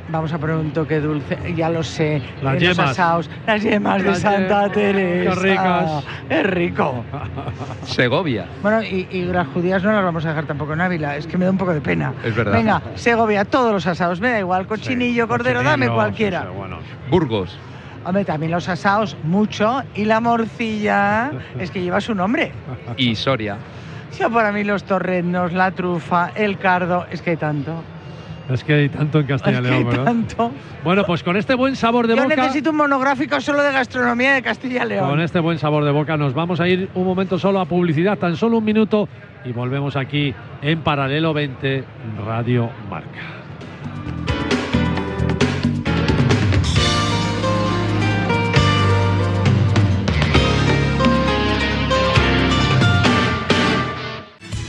vamos a poner un toque dulce, ya lo sé. Las en yemas. Los asaos, las yemas de Santa yemas, qué Teresa. ricas. Es rico. Segovia. Bueno, y, y las judías no las vamos a dejar tampoco en Ávila, es que me da un poco de pena. Es verdad. Venga, Segovia, todos los asados, me da igual, cochinillo, Sí, cordero, cochinillo, dame sí, cualquiera. sí, bueno. Burgos, Hombre, también los asados, mucho, y la morcilla, es que lleva su nombre. y Soria. Yo para mí los torrenos, la trufa, el cardo, es que hay tanto. Es que hay tanto en Castilla Es y que León, ¿verdad? tanto. Bueno, pues con este buen sabor de Yo boca. necesito un monográfico solo de gastronomía de Castilla y León. Con este buen sabor de boca nos vamos a ir un momento solo a publicidad, tan solo un minuto, y volvemos aquí en Paralelo 20 Radio Marca.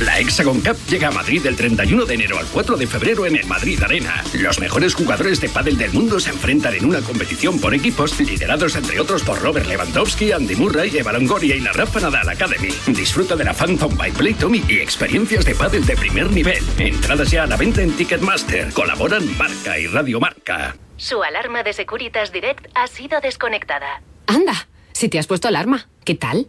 La Hexagon Cup llega a Madrid del 31 de enero al 4 de febrero en el Madrid Arena. Los mejores jugadores de pádel del mundo se enfrentan en una competición por equipos liderados entre otros por Robert Lewandowski, Andy Murray, Eva Longoria y la Rafa Nadal Academy. Disfruta de la Phantom by Play Tommy y experiencias de pádel de primer nivel. Entradas ya a la venta en Ticketmaster. Colaboran Marca y Radio Marca. Su alarma de Securitas Direct ha sido desconectada. Anda, si te has puesto alarma, ¿qué tal?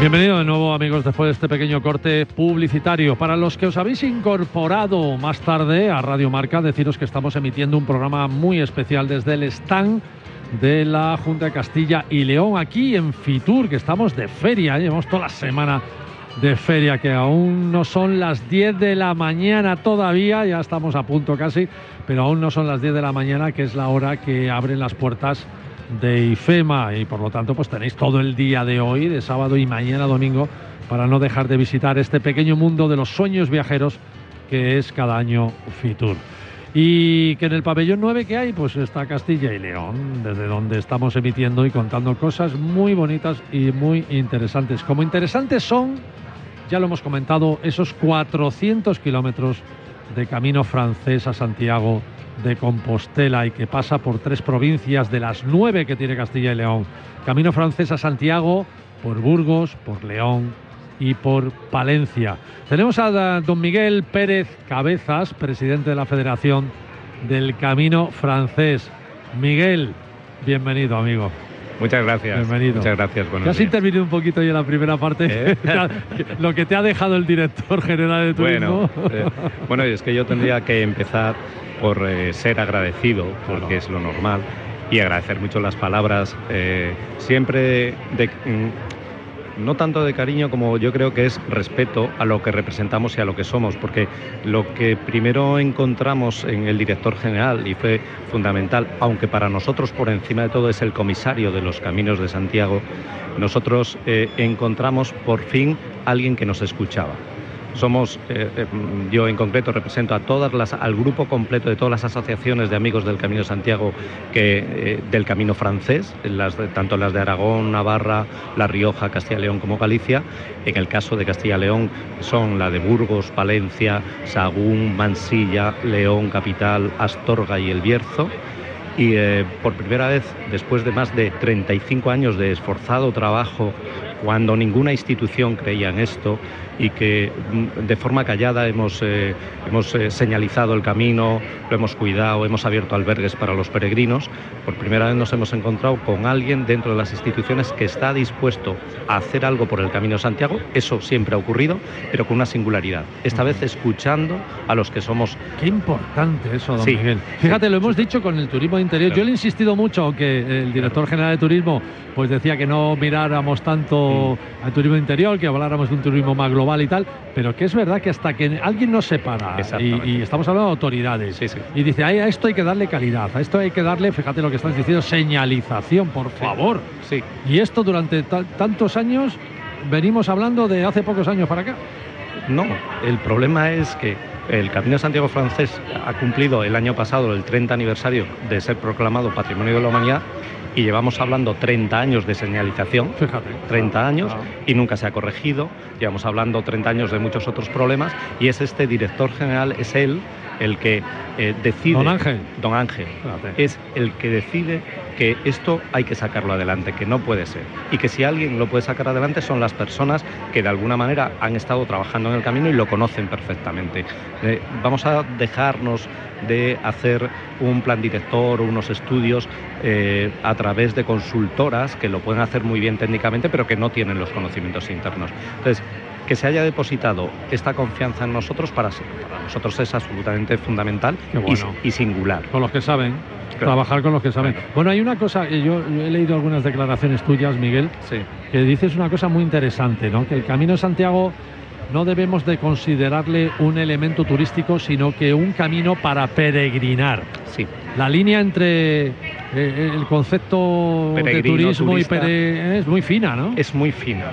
Bienvenido de nuevo amigos después de este pequeño corte publicitario. Para los que os habéis incorporado más tarde a Radio Marca, deciros que estamos emitiendo un programa muy especial desde el stand de la Junta de Castilla y León aquí en Fitur, que estamos de feria, ¿eh? llevamos toda la semana de feria, que aún no son las 10 de la mañana todavía, ya estamos a punto casi, pero aún no son las 10 de la mañana, que es la hora que abren las puertas de IFEMA y por lo tanto pues tenéis todo el día de hoy, de sábado y mañana domingo, para no dejar de visitar este pequeño mundo de los sueños viajeros que es cada año Fitur. Y que en el pabellón 9 que hay, pues está Castilla y León, desde donde estamos emitiendo y contando cosas muy bonitas y muy interesantes. Como interesantes son, ya lo hemos comentado, esos 400 kilómetros de camino francés a Santiago de Compostela y que pasa por tres provincias de las nueve que tiene Castilla y León. Camino francés a Santiago, por Burgos, por León y por Palencia. Tenemos a don Miguel Pérez Cabezas, presidente de la Federación del Camino Francés. Miguel, bienvenido, amigo. Muchas gracias. Bienvenido. Muchas gracias. has intervenido un poquito ahí en la primera parte. ¿Eh? [laughs] lo que te ha dejado el director general de turismo. Bueno, eh, bueno, es que yo tendría que empezar por eh, ser agradecido, porque es lo normal, y agradecer mucho las palabras, eh, siempre de, mm, no tanto de cariño como yo creo que es respeto a lo que representamos y a lo que somos, porque lo que primero encontramos en el director general y fue fundamental, aunque para nosotros por encima de todo es el comisario de los caminos de Santiago, nosotros eh, encontramos por fin alguien que nos escuchaba somos, eh, eh, yo en concreto represento a todas las, al grupo completo de todas las asociaciones de amigos del Camino Santiago que, eh, del Camino francés, tanto las de Aragón, Navarra, La Rioja, Castilla y León como Galicia. En el caso de Castilla y León son la de Burgos, Palencia, Sagún, Mansilla, León, Capital, Astorga y El Bierzo y por primera vez, después de más de 35 años de esforzado trabajo, cuando ninguna institución creía en esto, y que mm, de forma callada hemos, eh, hemos eh, señalizado el camino, lo hemos cuidado, hemos abierto albergues para los peregrinos. Por primera vez nos hemos encontrado con alguien dentro de las instituciones que está dispuesto a hacer algo por el Camino de Santiago. Eso siempre ha ocurrido, pero con una singularidad. Esta vez escuchando a los que somos. Qué importante eso, don Miguel. Fíjate, lo hemos dicho con el turismo interior. Yo le he insistido mucho que el director general de turismo pues decía que no miráramos tanto al turismo interior, que habláramos de un turismo más global y tal, pero que es verdad que hasta que alguien nos separa, y, estamos hablando de autoridades, y dice, a esto hay que darle calidad, a esto hay que darle, fíjate lo que estás diciendo, señalización, por favor. Sí. Y esto durante tantos años venimos hablando de hace pocos años para acá. No, el problema es que el Camino de Santiago francés ha cumplido el año pasado el 30 aniversario de ser proclamado Patrimonio de la Humanidad y llevamos hablando 30 años de señalización, Fíjate, 30 años y nunca se ha corregido, llevamos hablando 30 años de muchos otros problemas y es este director general, es él el que eh, decide... Don Ángel. Don Ángel. Es el que decide que esto hay que sacarlo adelante, que no puede ser. Y que si alguien lo puede sacar adelante son las personas que de alguna manera han estado trabajando en el camino y lo conocen perfectamente. Eh, vamos a dejarnos de hacer un plan director o unos estudios eh, a través de consultoras que lo pueden hacer muy bien técnicamente, pero que no tienen los conocimientos internos. Entonces, que se haya depositado esta confianza en nosotros para, nosotros es absolutamente fundamental y, singular. Con los que saben. Trabajar con los que saben. Bueno, hay una cosa, yo he leído algunas declaraciones tuyas, Miguel, que dices una cosa muy interesante, ¿no? Que el Camino de Santiago no debemos de considerarle un elemento turístico, sino que un camino para peregrinar. Sí. La línea entre eh, el concepto de turismo y es muy fina, ¿no? Es muy fina,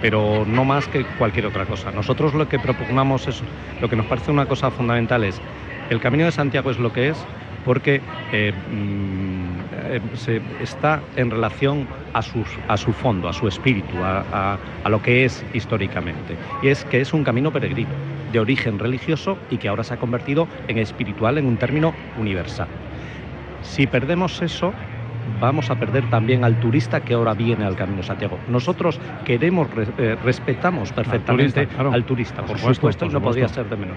pero no más que cualquier otra cosa. Nosotros lo que propugnamos es, lo que nos parece una cosa fundamental es el Camino de Santiago es lo que es porque eh, mm, eh, se está en relación a, sus, a su fondo, a su espíritu, a, a- a lo que es históricamente. Y es que es un camino peregrino, de origen religioso y que ahora se ha convertido en espiritual en un término universal. Si perdemos eso, vamos a perder también al turista que ahora viene al Camino de Santiago. Nosotros queremos, re- eh, respetamos perfectamente al turista, claro. por, Por supuesto, supuesto, y no podría ser de menos.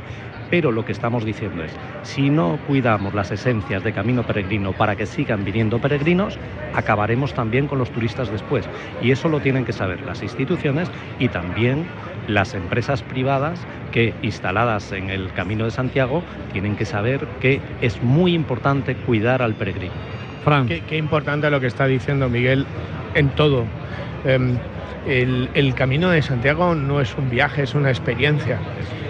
Pero lo que estamos diciendo es, si no cuidamos las esencias de Camino Peregrino para que sigan viniendo peregrinos, acabaremos también con los turistas después. Y eso lo tienen que saber las instituciones y también las empresas privadas que instaladas en el Camino de Santiago tienen que saber que es muy importante cuidar al peregrino. Qué, qué importante lo que está diciendo Miguel en todo. Em, el, el camino de Santiago no es un viaje, es una experiencia.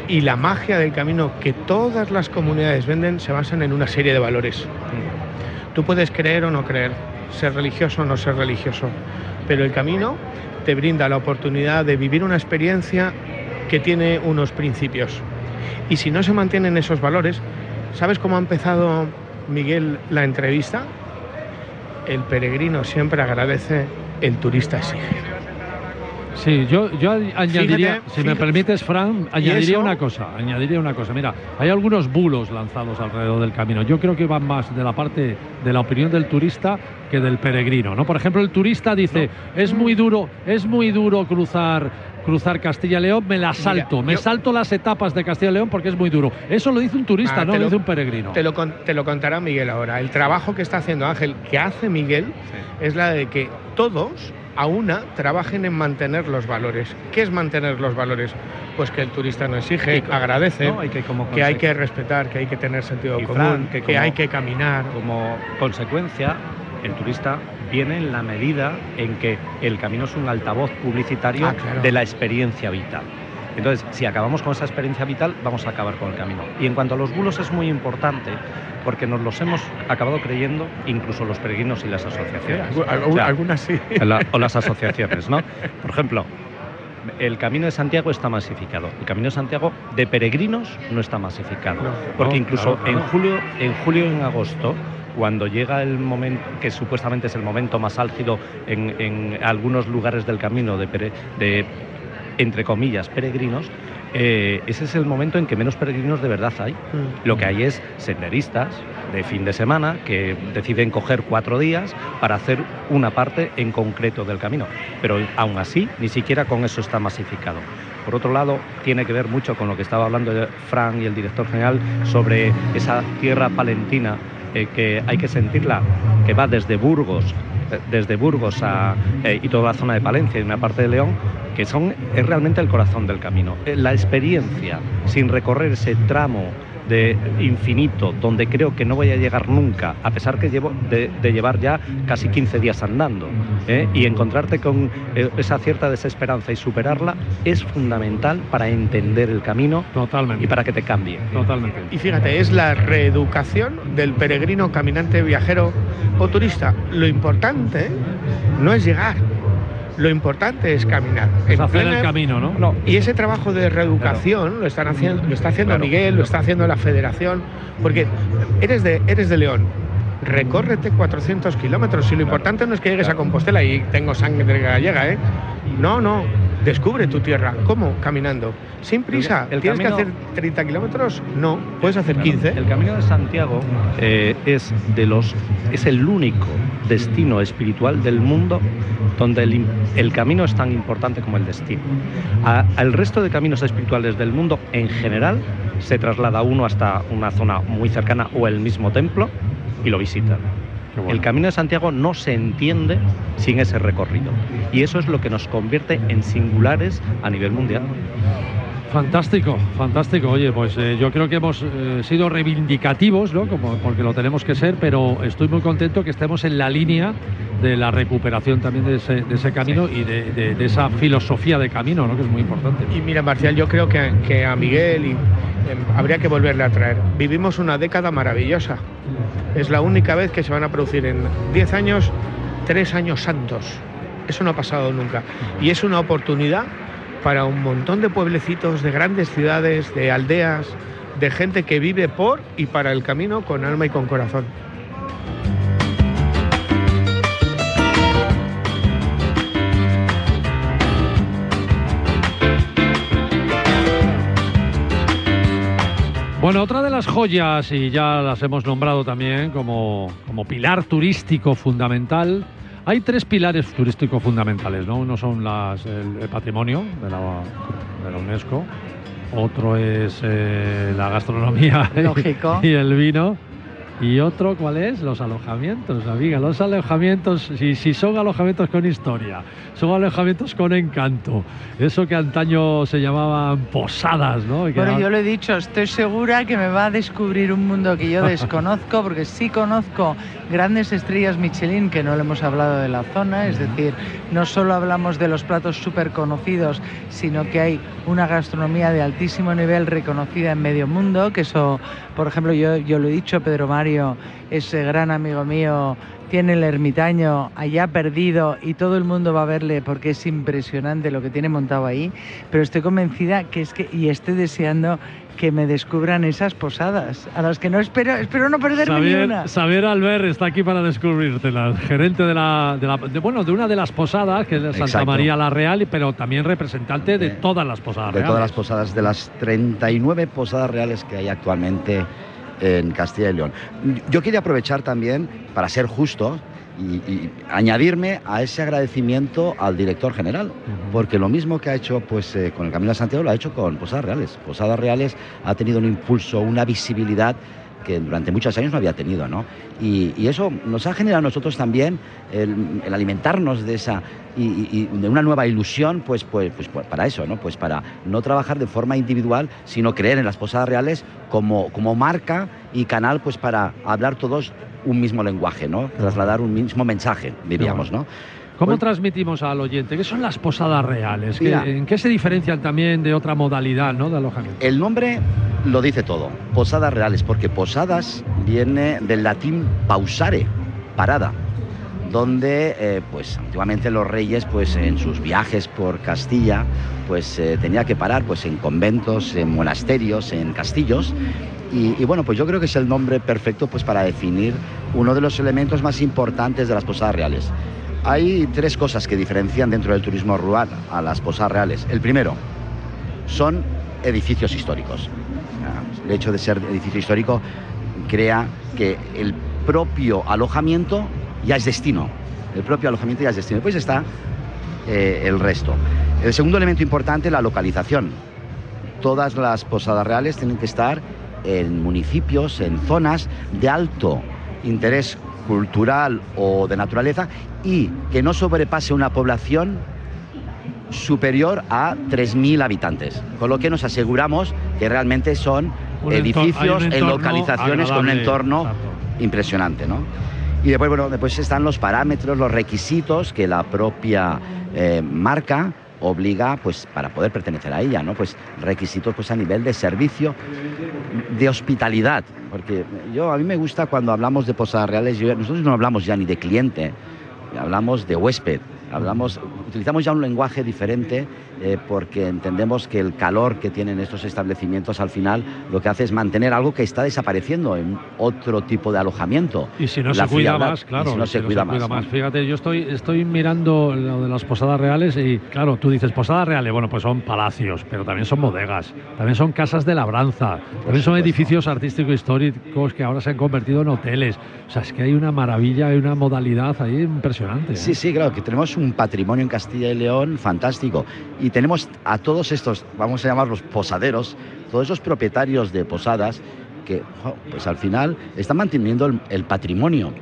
Y la magia del camino que todas las comunidades venden se basan en una serie de valores. Tú puedes creer o no creer, ser religioso o no ser religioso, pero el camino te brinda la oportunidad de vivir una experiencia que tiene unos principios. Y si no se mantienen esos valores, ¿sabes cómo ha empezado Miguel la entrevista? El peregrino siempre agradece, el turista exige. Sí, yo, yo añadiría, Fíjate, si me permites, Fran, añadiría una cosa, añadiría una cosa. Mira, hay algunos bulos lanzados alrededor del camino. Yo creo que van más de la parte de la opinión del turista que del peregrino, ¿no? Por ejemplo, el turista dice, es muy duro, es muy duro cruzar cruzar Castilla y León, me la salto, me yo- salto las etapas de Castilla y León porque es muy duro. Eso lo dice un turista, Ah, no lo lo- dice un peregrino. Te lo, te lo contará Miguel ahora. El trabajo que está haciendo Ángel, que hace Miguel, es la de que todos a una trabajen en mantener los valores. ¿Qué es mantener los valores? Pues que el turista no exige, agradece, no, y que como que hay que respetar, que hay que tener sentido Y, común, Fran, que, como- hay que caminar. Como consecuencia, el turista viene en la medida en que el camino es un altavoz publicitario Ah, claro. de la experiencia vital. Entonces, si acabamos con esa experiencia vital, vamos a acabar con el camino. Y en cuanto a los bulos es muy importante porque nos los hemos acabado creyendo incluso los peregrinos y las asociaciones. Algu- algu- O sea, algunas sí. [laughs] la- o las asociaciones, ¿no? Por ejemplo, el Camino de Santiago está masificado. El Camino de Santiago de peregrinos no está masificado. No, porque no, incluso claro, claro. en julio, en julio y en agosto, cuando llega el momento, que supuestamente es el momento más álgido en, en algunos lugares del camino de, pere- de entre comillas, peregrinos, eh, ese es el momento en que menos peregrinos de verdad hay. Mm. Lo que hay es senderistas de fin de semana que deciden coger cuatro días para hacer una parte en concreto del camino. Pero aún así, ni siquiera con eso está masificado. Por otro lado, tiene que ver mucho con lo que estaba hablando Fran y el director general sobre esa tierra palentina eh, que hay que sentirla, que va desde Burgos, eh, desde Burgos a, eh, y toda la zona de Palencia y una parte de León, que son, es realmente el corazón del camino. La experiencia, sin recorrer ese tramo de infinito, donde creo que no voy a llegar nunca, a pesar que llevo de, de llevar ya casi 15 días andando, ¿eh? y encontrarte con eh, esa cierta desesperanza y superarla es fundamental para entender el camino Totalmente. y para que te cambie. Totalmente. Y fíjate, es la reeducación del peregrino, caminante, viajero o turista. Lo importante no es llegar, lo importante es caminar. Es En hacer el camino, ¿no? Y ese trabajo de reeducación lo, están haciendo, lo está haciendo Claro. Miguel, lo está haciendo la federación, porque eres de, eres de León. Recórrete 400 kilómetros. Y lo importante no es que llegues a Compostela y tengo sangre gallega, ¿eh? No, no. Descubre tu tierra. ¿Cómo? Caminando. Sin prisa. El ¿Tienes camino- que hacer 30 kilómetros? No. Puedes hacer 15. El Camino de Santiago eh, es de los es el único destino espiritual del mundo donde el, el camino es tan importante como el destino. A- al resto de caminos espirituales del mundo, en general, se traslada uno hasta una zona muy cercana o el mismo templo y lo El Camino de Santiago no se entiende sin ese recorrido. Y eso es lo que nos convierte en singulares a nivel mundial. Fantástico, fantástico. Oye, pues eh, yo creo que hemos eh, sido reivindicativos, ¿no? Como, porque lo tenemos que ser, pero estoy muy contento que estemos en la línea de la recuperación también de ese, de ese camino y de, de- de esa filosofía de camino, ¿no? Que es muy importante. Y mira, Marcial, yo creo que, que a Miguel y, em, habría que volverle a traer. Vivimos una década maravillosa. Es la única vez que se van a producir en 10 años tres años santos. Eso no ha pasado nunca. Y es una oportunidad para un montón de pueblecitos, de grandes ciudades, de aldeas, de gente que vive por y para el camino con alma y con corazón. Bueno, otra de las joyas, y ya las hemos nombrado también como, como pilar turístico fundamental, hay tres pilares turísticos fundamentales, ¿no? Uno son las, el, el patrimonio de la, de la, UNESCO, otro es eh, la gastronomía Lógico. [laughs] y el vino. Y otro, ¿cuál es? Los alojamientos, amiga. Los alojamientos, si, si son alojamientos con historia, son alojamientos con encanto. Eso que antaño se llamaban posadas, ¿no? Y Bueno, yo lo he dicho, estoy segura que me va a descubrir un mundo que yo [laughs] desconozco, porque sí conozco grandes estrellas Michelin, que no le hemos hablado de la zona, es decir, no solo hablamos de los platos súper conocidos, sino que hay una gastronomía de altísimo nivel reconocida en medio mundo, que eso, por ejemplo, yo, lo he dicho, Pedro Mario, ese gran amigo mío, tiene el ermitaño allá perdido y todo el mundo va a verle porque es impresionante lo que tiene montado ahí, pero estoy convencida que es que, y estoy deseando que me descubran esas posadas, a las que no espero, espero no perderme ni una. Xavier, Xavier Albert está aquí para descubrírtela, gerente de la, de la- de- bueno, de una de las posadas, que es de Santa Exacto. María la Real, pero también representante de todas las posadas de reales. todas las posadas, de las 39 posadas reales que hay actualmente en Castilla y León. Yo quería aprovechar también para ser justo y, y añadirme a ese agradecimiento al director general, porque lo mismo que ha hecho pues, eh, con el Camino de Santiago lo ha hecho con Posadas Reales. Posadas Reales ha tenido un impulso, una visibilidad que durante muchos años no había tenido, ¿no? Y, y eso nos ha generado a nosotros también el, el alimentarnos de esa y, y- y de una nueva ilusión, pues, pues, pues, pues para eso, ¿no? Pues para no trabajar de forma individual, sino creer en las posadas reales como, como marca y canal, pues para hablar todos un mismo lenguaje, ¿no? Trasladar un mismo mensaje, diríamos, ¿no? ¿Cómo transmitimos al oyente? ¿Qué son las posadas reales? ¿Qué- Mira. ¿En qué se diferencian también de otra modalidad ¿no? de alojamiento? El nombre lo dice todo, posadas reales, porque posadas viene del latín pausare, parada, donde eh, pues antiguamente los reyes pues en sus viajes por Castilla pues eh, tenía que parar pues en conventos, en monasterios, en castillos y, bueno pues yo creo que es el nombre perfecto pues para definir uno de los elementos más importantes de las posadas reales. Hay tres cosas que diferencian dentro del turismo rural a las posadas reales. El primero, son edificios históricos. El hecho de ser edificio histórico crea que el propio alojamiento ya es destino. El propio alojamiento ya es destino. Después está eh, el resto. El segundo elemento importante, la localización. Todas las posadas reales tienen que estar en municipios, en zonas de alto interés cultural o de naturaleza y que no sobrepase una población superior a 3.000 habitantes, con lo que nos aseguramos que realmente son edificios en localizaciones con un entorno impresionante, ¿no? Y después, bueno, después están los parámetros, los requisitos que la propia eh, marca obliga pues para poder pertenecer a ella, ¿no? Pues requisitos pues a nivel de servicio, de hospitalidad, porque yo a mí me gusta cuando hablamos de posadas reales, nosotros no hablamos ya ni de cliente, hablamos de huésped, hablamos, utilizamos ya un lenguaje diferente eh, porque entendemos que el calor que tienen estos establecimientos al final lo que hace es mantener algo que está desapareciendo en otro tipo de alojamiento. Y si no La se cuida más, claro. si no se cuida más. Fíjate, yo estoy, estoy mirando lo de las posadas reales y, claro, tú dices posadas reales, bueno, pues son palacios, pero también son bodegas, también son casas de labranza, también son edificios artísticos históricos que ahora se han convertido en hoteles. O sea, es que hay una maravilla, hay una modalidad ahí impresionante. ¿eh? Sí, sí, claro, que tenemos un patrimonio en Castilla y León fantástico. Y tenemos a todos estos, vamos a llamarlos posaderos, todos esos propietarios de posadas que, pues al final, están manteniendo el, el patrimonio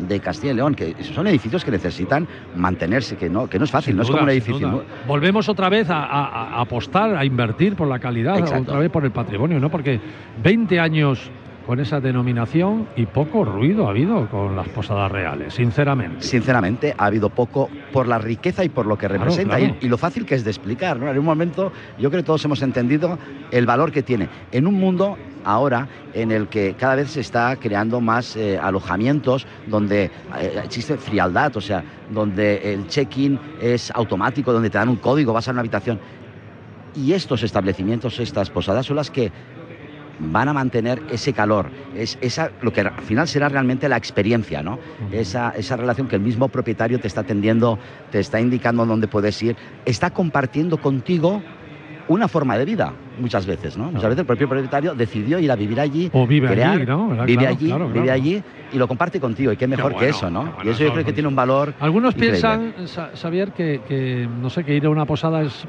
de Castilla y León, que son edificios que necesitan mantenerse, que no, que no es fácil, Sin no es como un edificio. Volvemos otra vez a, a- a apostar, a invertir por la calidad, Exacto. otra vez por el patrimonio, ¿no? Porque 20 años con esa denominación y poco ruido ha habido con las posadas reales, sinceramente. Sinceramente, ha habido poco por la riqueza y por lo que Claro, representa claro. Y, y lo fácil que es de explicar. ¿no? En un momento, yo creo que todos hemos entendido el valor que tiene. En un mundo ahora en el que cada vez se está creando más eh, alojamientos donde eh, existe frialdad, o sea, donde el check-in es automático, donde te dan un código, vas a una habitación. Y estos establecimientos, estas posadas, son las que van a mantener ese calor, es esa, lo que al final será realmente la experiencia, ¿no? esa, esa relación que el mismo propietario te está atendiendo, te está indicando dónde puedes ir, está compartiendo contigo una forma de vida, muchas veces, ¿no? Muchas veces el propio propietario decidió ir a vivir allí, O vive crear, allí, ¿no? ¿Verdad? Vive Claro, allí, claro, vive allí y lo comparte contigo, y qué mejor que bueno, eso, ¿no? bueno, y eso yo creo que tiene un valor Algunos increíble. piensan, Sa- Xavier, que, que, no sé, que ir a una posada es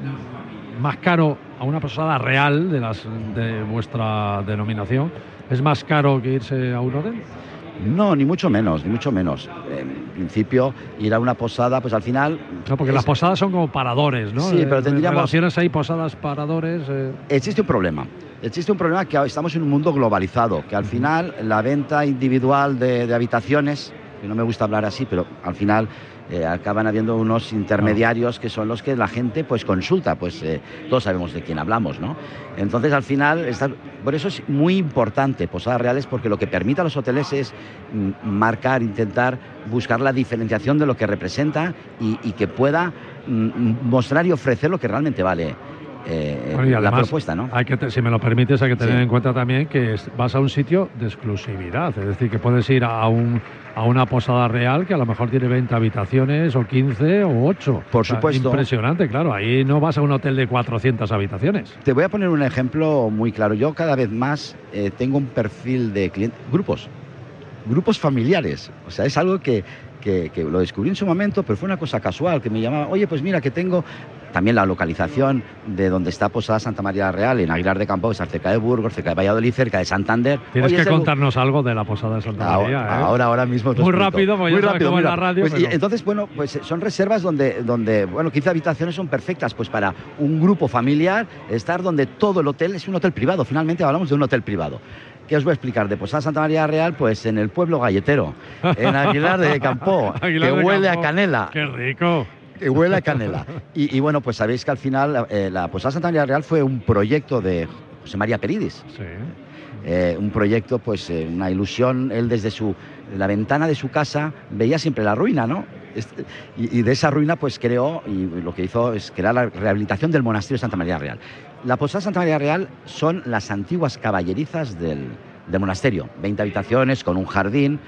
más caro a una posada real de las de vuestra denominación. ¿Es más caro que irse a un hotel? No, ni mucho menos, ni mucho menos. En principio, ir a una posada, pues al final... No, porque es- las posadas son como paradores, ¿no? Sí, pero En tendríamos- relaciones hay posadas paradores. eh, Existe un problema. Existe un problema que estamos en un mundo globalizado, que al final la venta individual de, de habitaciones, que no me gusta hablar así, pero al final eh, acaban habiendo unos intermediarios que son los que la gente pues consulta, pues eh, todos sabemos de quién hablamos, ¿no? Entonces al final, por eso es muy importante Posadas Reales, porque lo que permite a los hoteles es mm, marcar, intentar buscar la diferenciación de lo que representa y, que pueda mm, mostrar y ofrecer lo que realmente vale. Eh, Bueno, y la propuesta, ¿no? Hay que, si me lo permites, hay que tener Sí. en cuenta también que vas a un sitio de exclusividad. Es decir, que puedes ir a, un, a una posada real que a lo mejor tiene 20 habitaciones, o 15, o 8. Por supuesto. Impresionante, claro. Ahí no vas a un hotel de 400 habitaciones. Te voy a poner un ejemplo muy claro. Yo cada vez más eh, tengo un perfil de clientes, grupos, grupos familiares. O sea, es algo que, que- que lo descubrí en su momento, pero fue una cosa casual, que me llamaba, oye, pues mira, que tengo también la localización de donde está Posada Santa María Real, en Aguilar de Campo, está cerca de Burgos, cerca de Valladolid, cerca de Santander. Tienes Oye, que el- contarnos algo de la posada de Santa María. Ahora, ¿eh? ahora, ahora mismo. Muy rápido, sabes cómo es la radio, Pues, y entonces, bueno, pues son reservas donde, donde, bueno, 15 habitaciones son perfectas, pues para un grupo familiar, estar donde todo el hotel es un hotel privado. Finalmente hablamos de un hotel privado. ¿Qué os voy a explicar? De Posada Santa María Real, pues en el pueblo galletero, en Aguilar de [laughs] Campó, Aguilar que de huele a canela. ¡Qué rico! Que huele a canela. Y, y bueno, pues sabéis que al final eh, la Posada Santa María Real fue un proyecto de José María Peridis. Sí. Eh, un proyecto, pues eh, una ilusión. Él desde su, la ventana de su casa veía siempre la ruina, ¿no? Este- y, y de esa ruina, pues creó, y lo que hizo es crear la rehabilitación del monasterio de Santa María Real. La Posada Santa María Real son las antiguas caballerizas del, del monasterio, 20 habitaciones con un jardín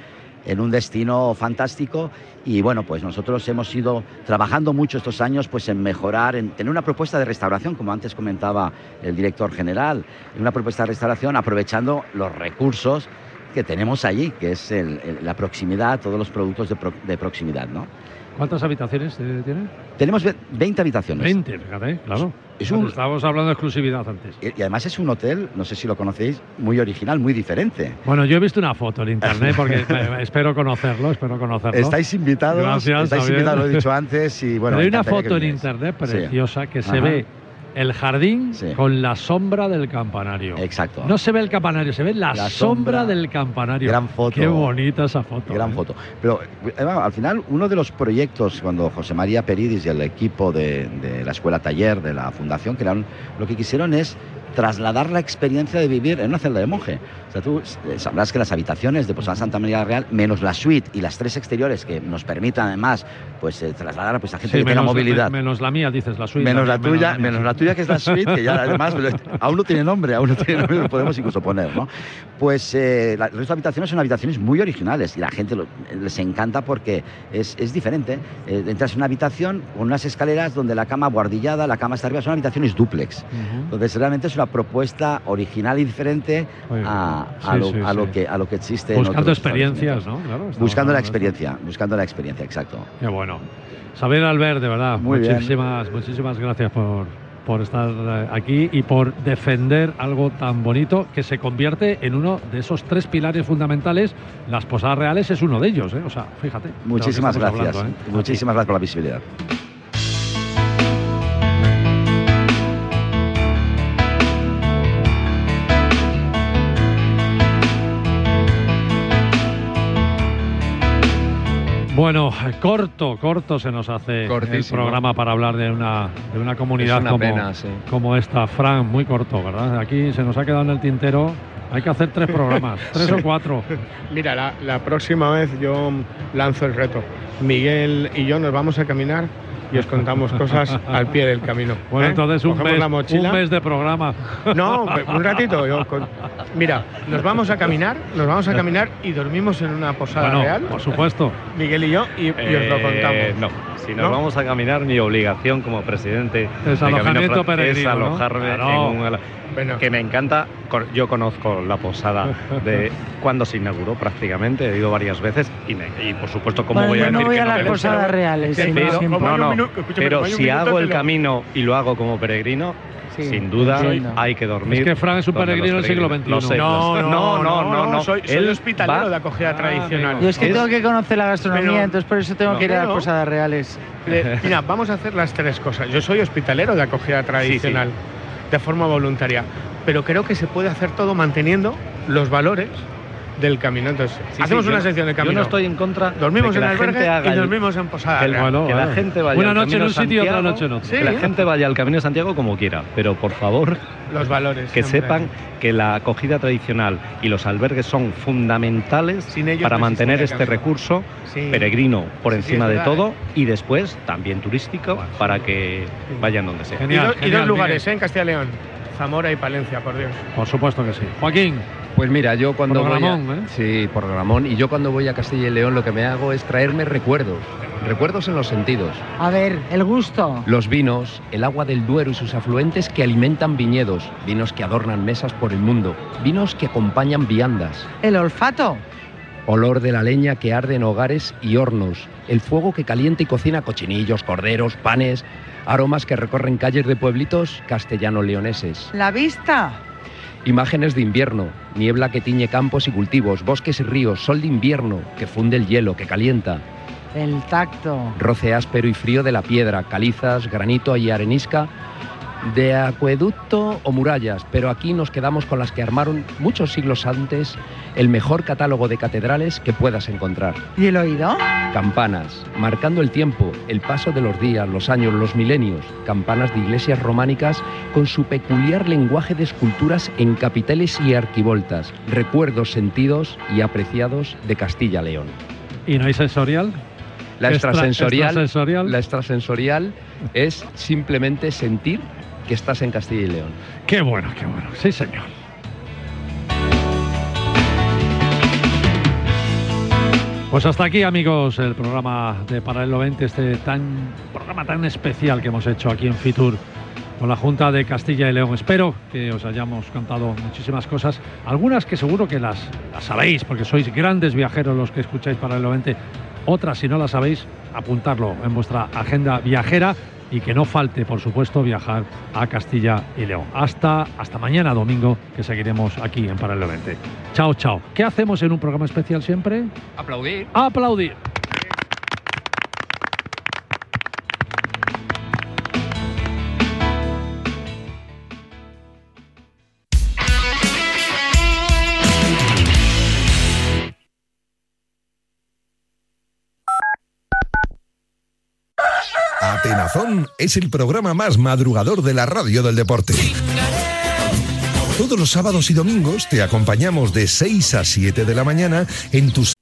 en un destino fantástico y bueno, pues nosotros hemos ido trabajando mucho estos años pues en mejorar, en tener una propuesta de restauración, como antes comentaba el director general, una propuesta de restauración aprovechando los recursos que tenemos allí, que es el- el- la proximidad, todos los productos de, pro- de proximidad, ¿no? ¿Cuántas habitaciones eh, tiene? Tenemos ve- 20 habitaciones. 20, fíjate, claro. Es un- Estábamos hablando de exclusividad antes. Y además es un hotel, no sé si lo conocéis, muy original, muy diferente. Bueno, yo he visto una foto en internet [laughs] porque espero conocerlo, espero conocerlo. Estáis invitados, Gracias, estáis invitados, lo he dicho antes y bueno. Pero hay una foto en internet Sí. preciosa que se ve el jardín Sí. con la sombra del campanario. Exacto. No se ve el campanario, se ve la, La sombra, sombra. del campanario. Gran foto. Qué bonita esa foto. Gran ¿eh? foto. Pero bueno, al final, uno de los proyectos, cuando José María Peridis y el equipo de, de la Escuela Taller, de la Fundación, crearon, lo que quisieron es trasladar la experiencia de vivir en una celda de monje. O sea, tú eh, sabrás que las habitaciones de Posada Santa María Real, menos la suite y las tres exteriores que nos permitan además pues eh, trasladar pues, a gente Sí, que tenga menos, movilidad. me- menos la mía, dices, la suite. Menos la también, tuya, menos sí. la tuya que es la suite, que ya [laughs] además aún no tiene nombre, aún no tiene nombre, lo podemos incluso poner, ¿no? Pues eh, la- de habitaciones son habitaciones muy originales y la gente lo- les encanta porque es, es diferente. Eh, entras en una habitación con unas escaleras donde la cama guardillada, la cama está arriba, son habitaciones duplex. Ujú. Entonces realmente es una propuesta original y diferente a, a sí, lo, sí, a lo que, a lo que existe. en Buscando otros experiencias. ¿no? Claro, Buscando la experiencia, buscando la experiencia, exacto. Qué bueno. Saber Albert, de verdad, Muy bien. muchísimas, muchísimas gracias por, por estar eh, aquí y por defender algo tan bonito que se convierte en uno de esos tres pilares fundamentales. Las posadas reales es uno de ellos, ¿eh? O sea, fíjate. Muchísimas gracias. hablando, ¿eh? Muchísimas gracias por la visibilidad. Bueno, corto, corto se nos hace el programa para hablar de una, de una comunidad una como, pena, sí. como esta. Fran, muy corto, ¿verdad? Aquí se nos ha quedado en el tintero. Hay que hacer tres programas, [laughs] tres o cuatro. Mira, la, la próxima vez yo lanzo el reto. Miguel y yo nos vamos a caminar y os contamos cosas al pie del camino. Bueno, ¿eh? entonces un mes, la mochila. un mes de programa. No, un ratito. yo con- Mira, nos vamos a caminar, nos vamos a caminar y dormimos en una posada Bueno, real. por supuesto. Miguel y yo, y, y os lo Eh, contamos. No, si nos ¿No? vamos a caminar, mi obligación como presidente Es de Camino alojamiento Fran- peregrino, es ¿no? alojarme Claro. en un ala- que me encanta. Yo conozco la posada de [laughs] cuando se inauguró prácticamente, he ido varias veces y, me- y por supuesto, ¿cómo Bueno, voy a yo no decir voy que a no las posadas reales, Pero, no, no, pero si hago el lo- camino y lo hago como peregrino, Sí, sin duda entiendo. hay que dormir. Es que Fran es un peregrino del siglo XXI. Lo sé, No, no, no, no, no. Soy, hospitalero va- de acogida tradicional. Yo es que tengo que conocer la gastronomía, Pero- entonces por eso tengo no, que ir a las posadas reales. Eh, mira, vamos a hacer las tres cosas. Yo soy hospitalero de acogida tradicional, de forma voluntaria, pero creo que se puede hacer todo manteniendo los valores del camino. Entonces, Sí, hacemos sí, una yo- sección de camino. Yo no estoy en contra Dormimos de que en la albergue gente haga y dormimos en posada. que, la gente vaya Una al noche en Camino un sitio y otra Santiago, noche en otro. Que la gente vaya al Camino de Santiago como quiera, pero por favor Los valores. que siempre. sepan que la acogida tradicional y los albergues son fundamentales Sin ellos para no mantener este camino. recurso Sí. peregrino por Sí, sí, encima de todo ¿eh? y después también turístico para que vayan donde sea. Y, Genial, y dos lugares. ¿eh? en Castilla y León. Zamora y Palencia, por Dios. Por supuesto que sí. Joaquín, Pues mira, yo cuando Programón, voy a, ¿eh? Sí, por Ramón. Y yo cuando voy a Castilla y León lo que me hago es traerme recuerdos. Recuerdos en los sentidos. A ver, el gusto. Los vinos, el agua del Duero y sus afluentes que alimentan viñedos, vinos que adornan mesas por el mundo, vinos que acompañan viandas, El olfato. olor de la leña que arde en hogares y hornos, el fuego que calienta y cocina cochinillos, corderos, panes, aromas que recorren calles de pueblitos castellano-leoneses. La vista. Imágenes de invierno, niebla que tiñe campos y cultivos, bosques y ríos, sol de invierno que funde el hielo, que calienta, El tacto. roce áspero y frío de la piedra, calizas, granito y arenisca, de acueducto o murallas, pero aquí nos quedamos con las que armaron muchos siglos antes el mejor catálogo de catedrales que puedas encontrar. ¿Y el oído? Campanas, marcando el tiempo, el paso de los días, los años, los milenios. Campanas de iglesias románicas con su peculiar lenguaje de esculturas en capiteles y arquivoltas. Recuerdos sentidos y apreciados de Castilla-León. ¿y no hay sensorial? La Extra- extrasensorial, extrasensorial. la extrasensorial es simplemente sentir que estás en Castilla y León. Qué bueno, qué bueno. Sí, señor. Pues hasta aquí, amigos, el programa de Paralelo 20, este tan programa tan especial que hemos hecho aquí en Fitur con la Junta de Castilla y León. Espero que os hayamos contado muchísimas cosas, algunas que seguro que las, las sabéis, porque sois grandes viajeros los que escucháis Paralelo 20. Otras, si no las sabéis, apuntarlo en vuestra agenda viajera y que no falte, por supuesto, viajar a Castilla y León. Hasta, hasta mañana domingo, que seguiremos aquí en Paralelo 20. Chao, chao. ¿Qué hacemos en un programa especial siempre? Aplaudir. Aplaudir. Es el programa más madrugador de la radio del deporte. Todos los sábados y domingos te acompañamos de 6 a 7 de la mañana en tus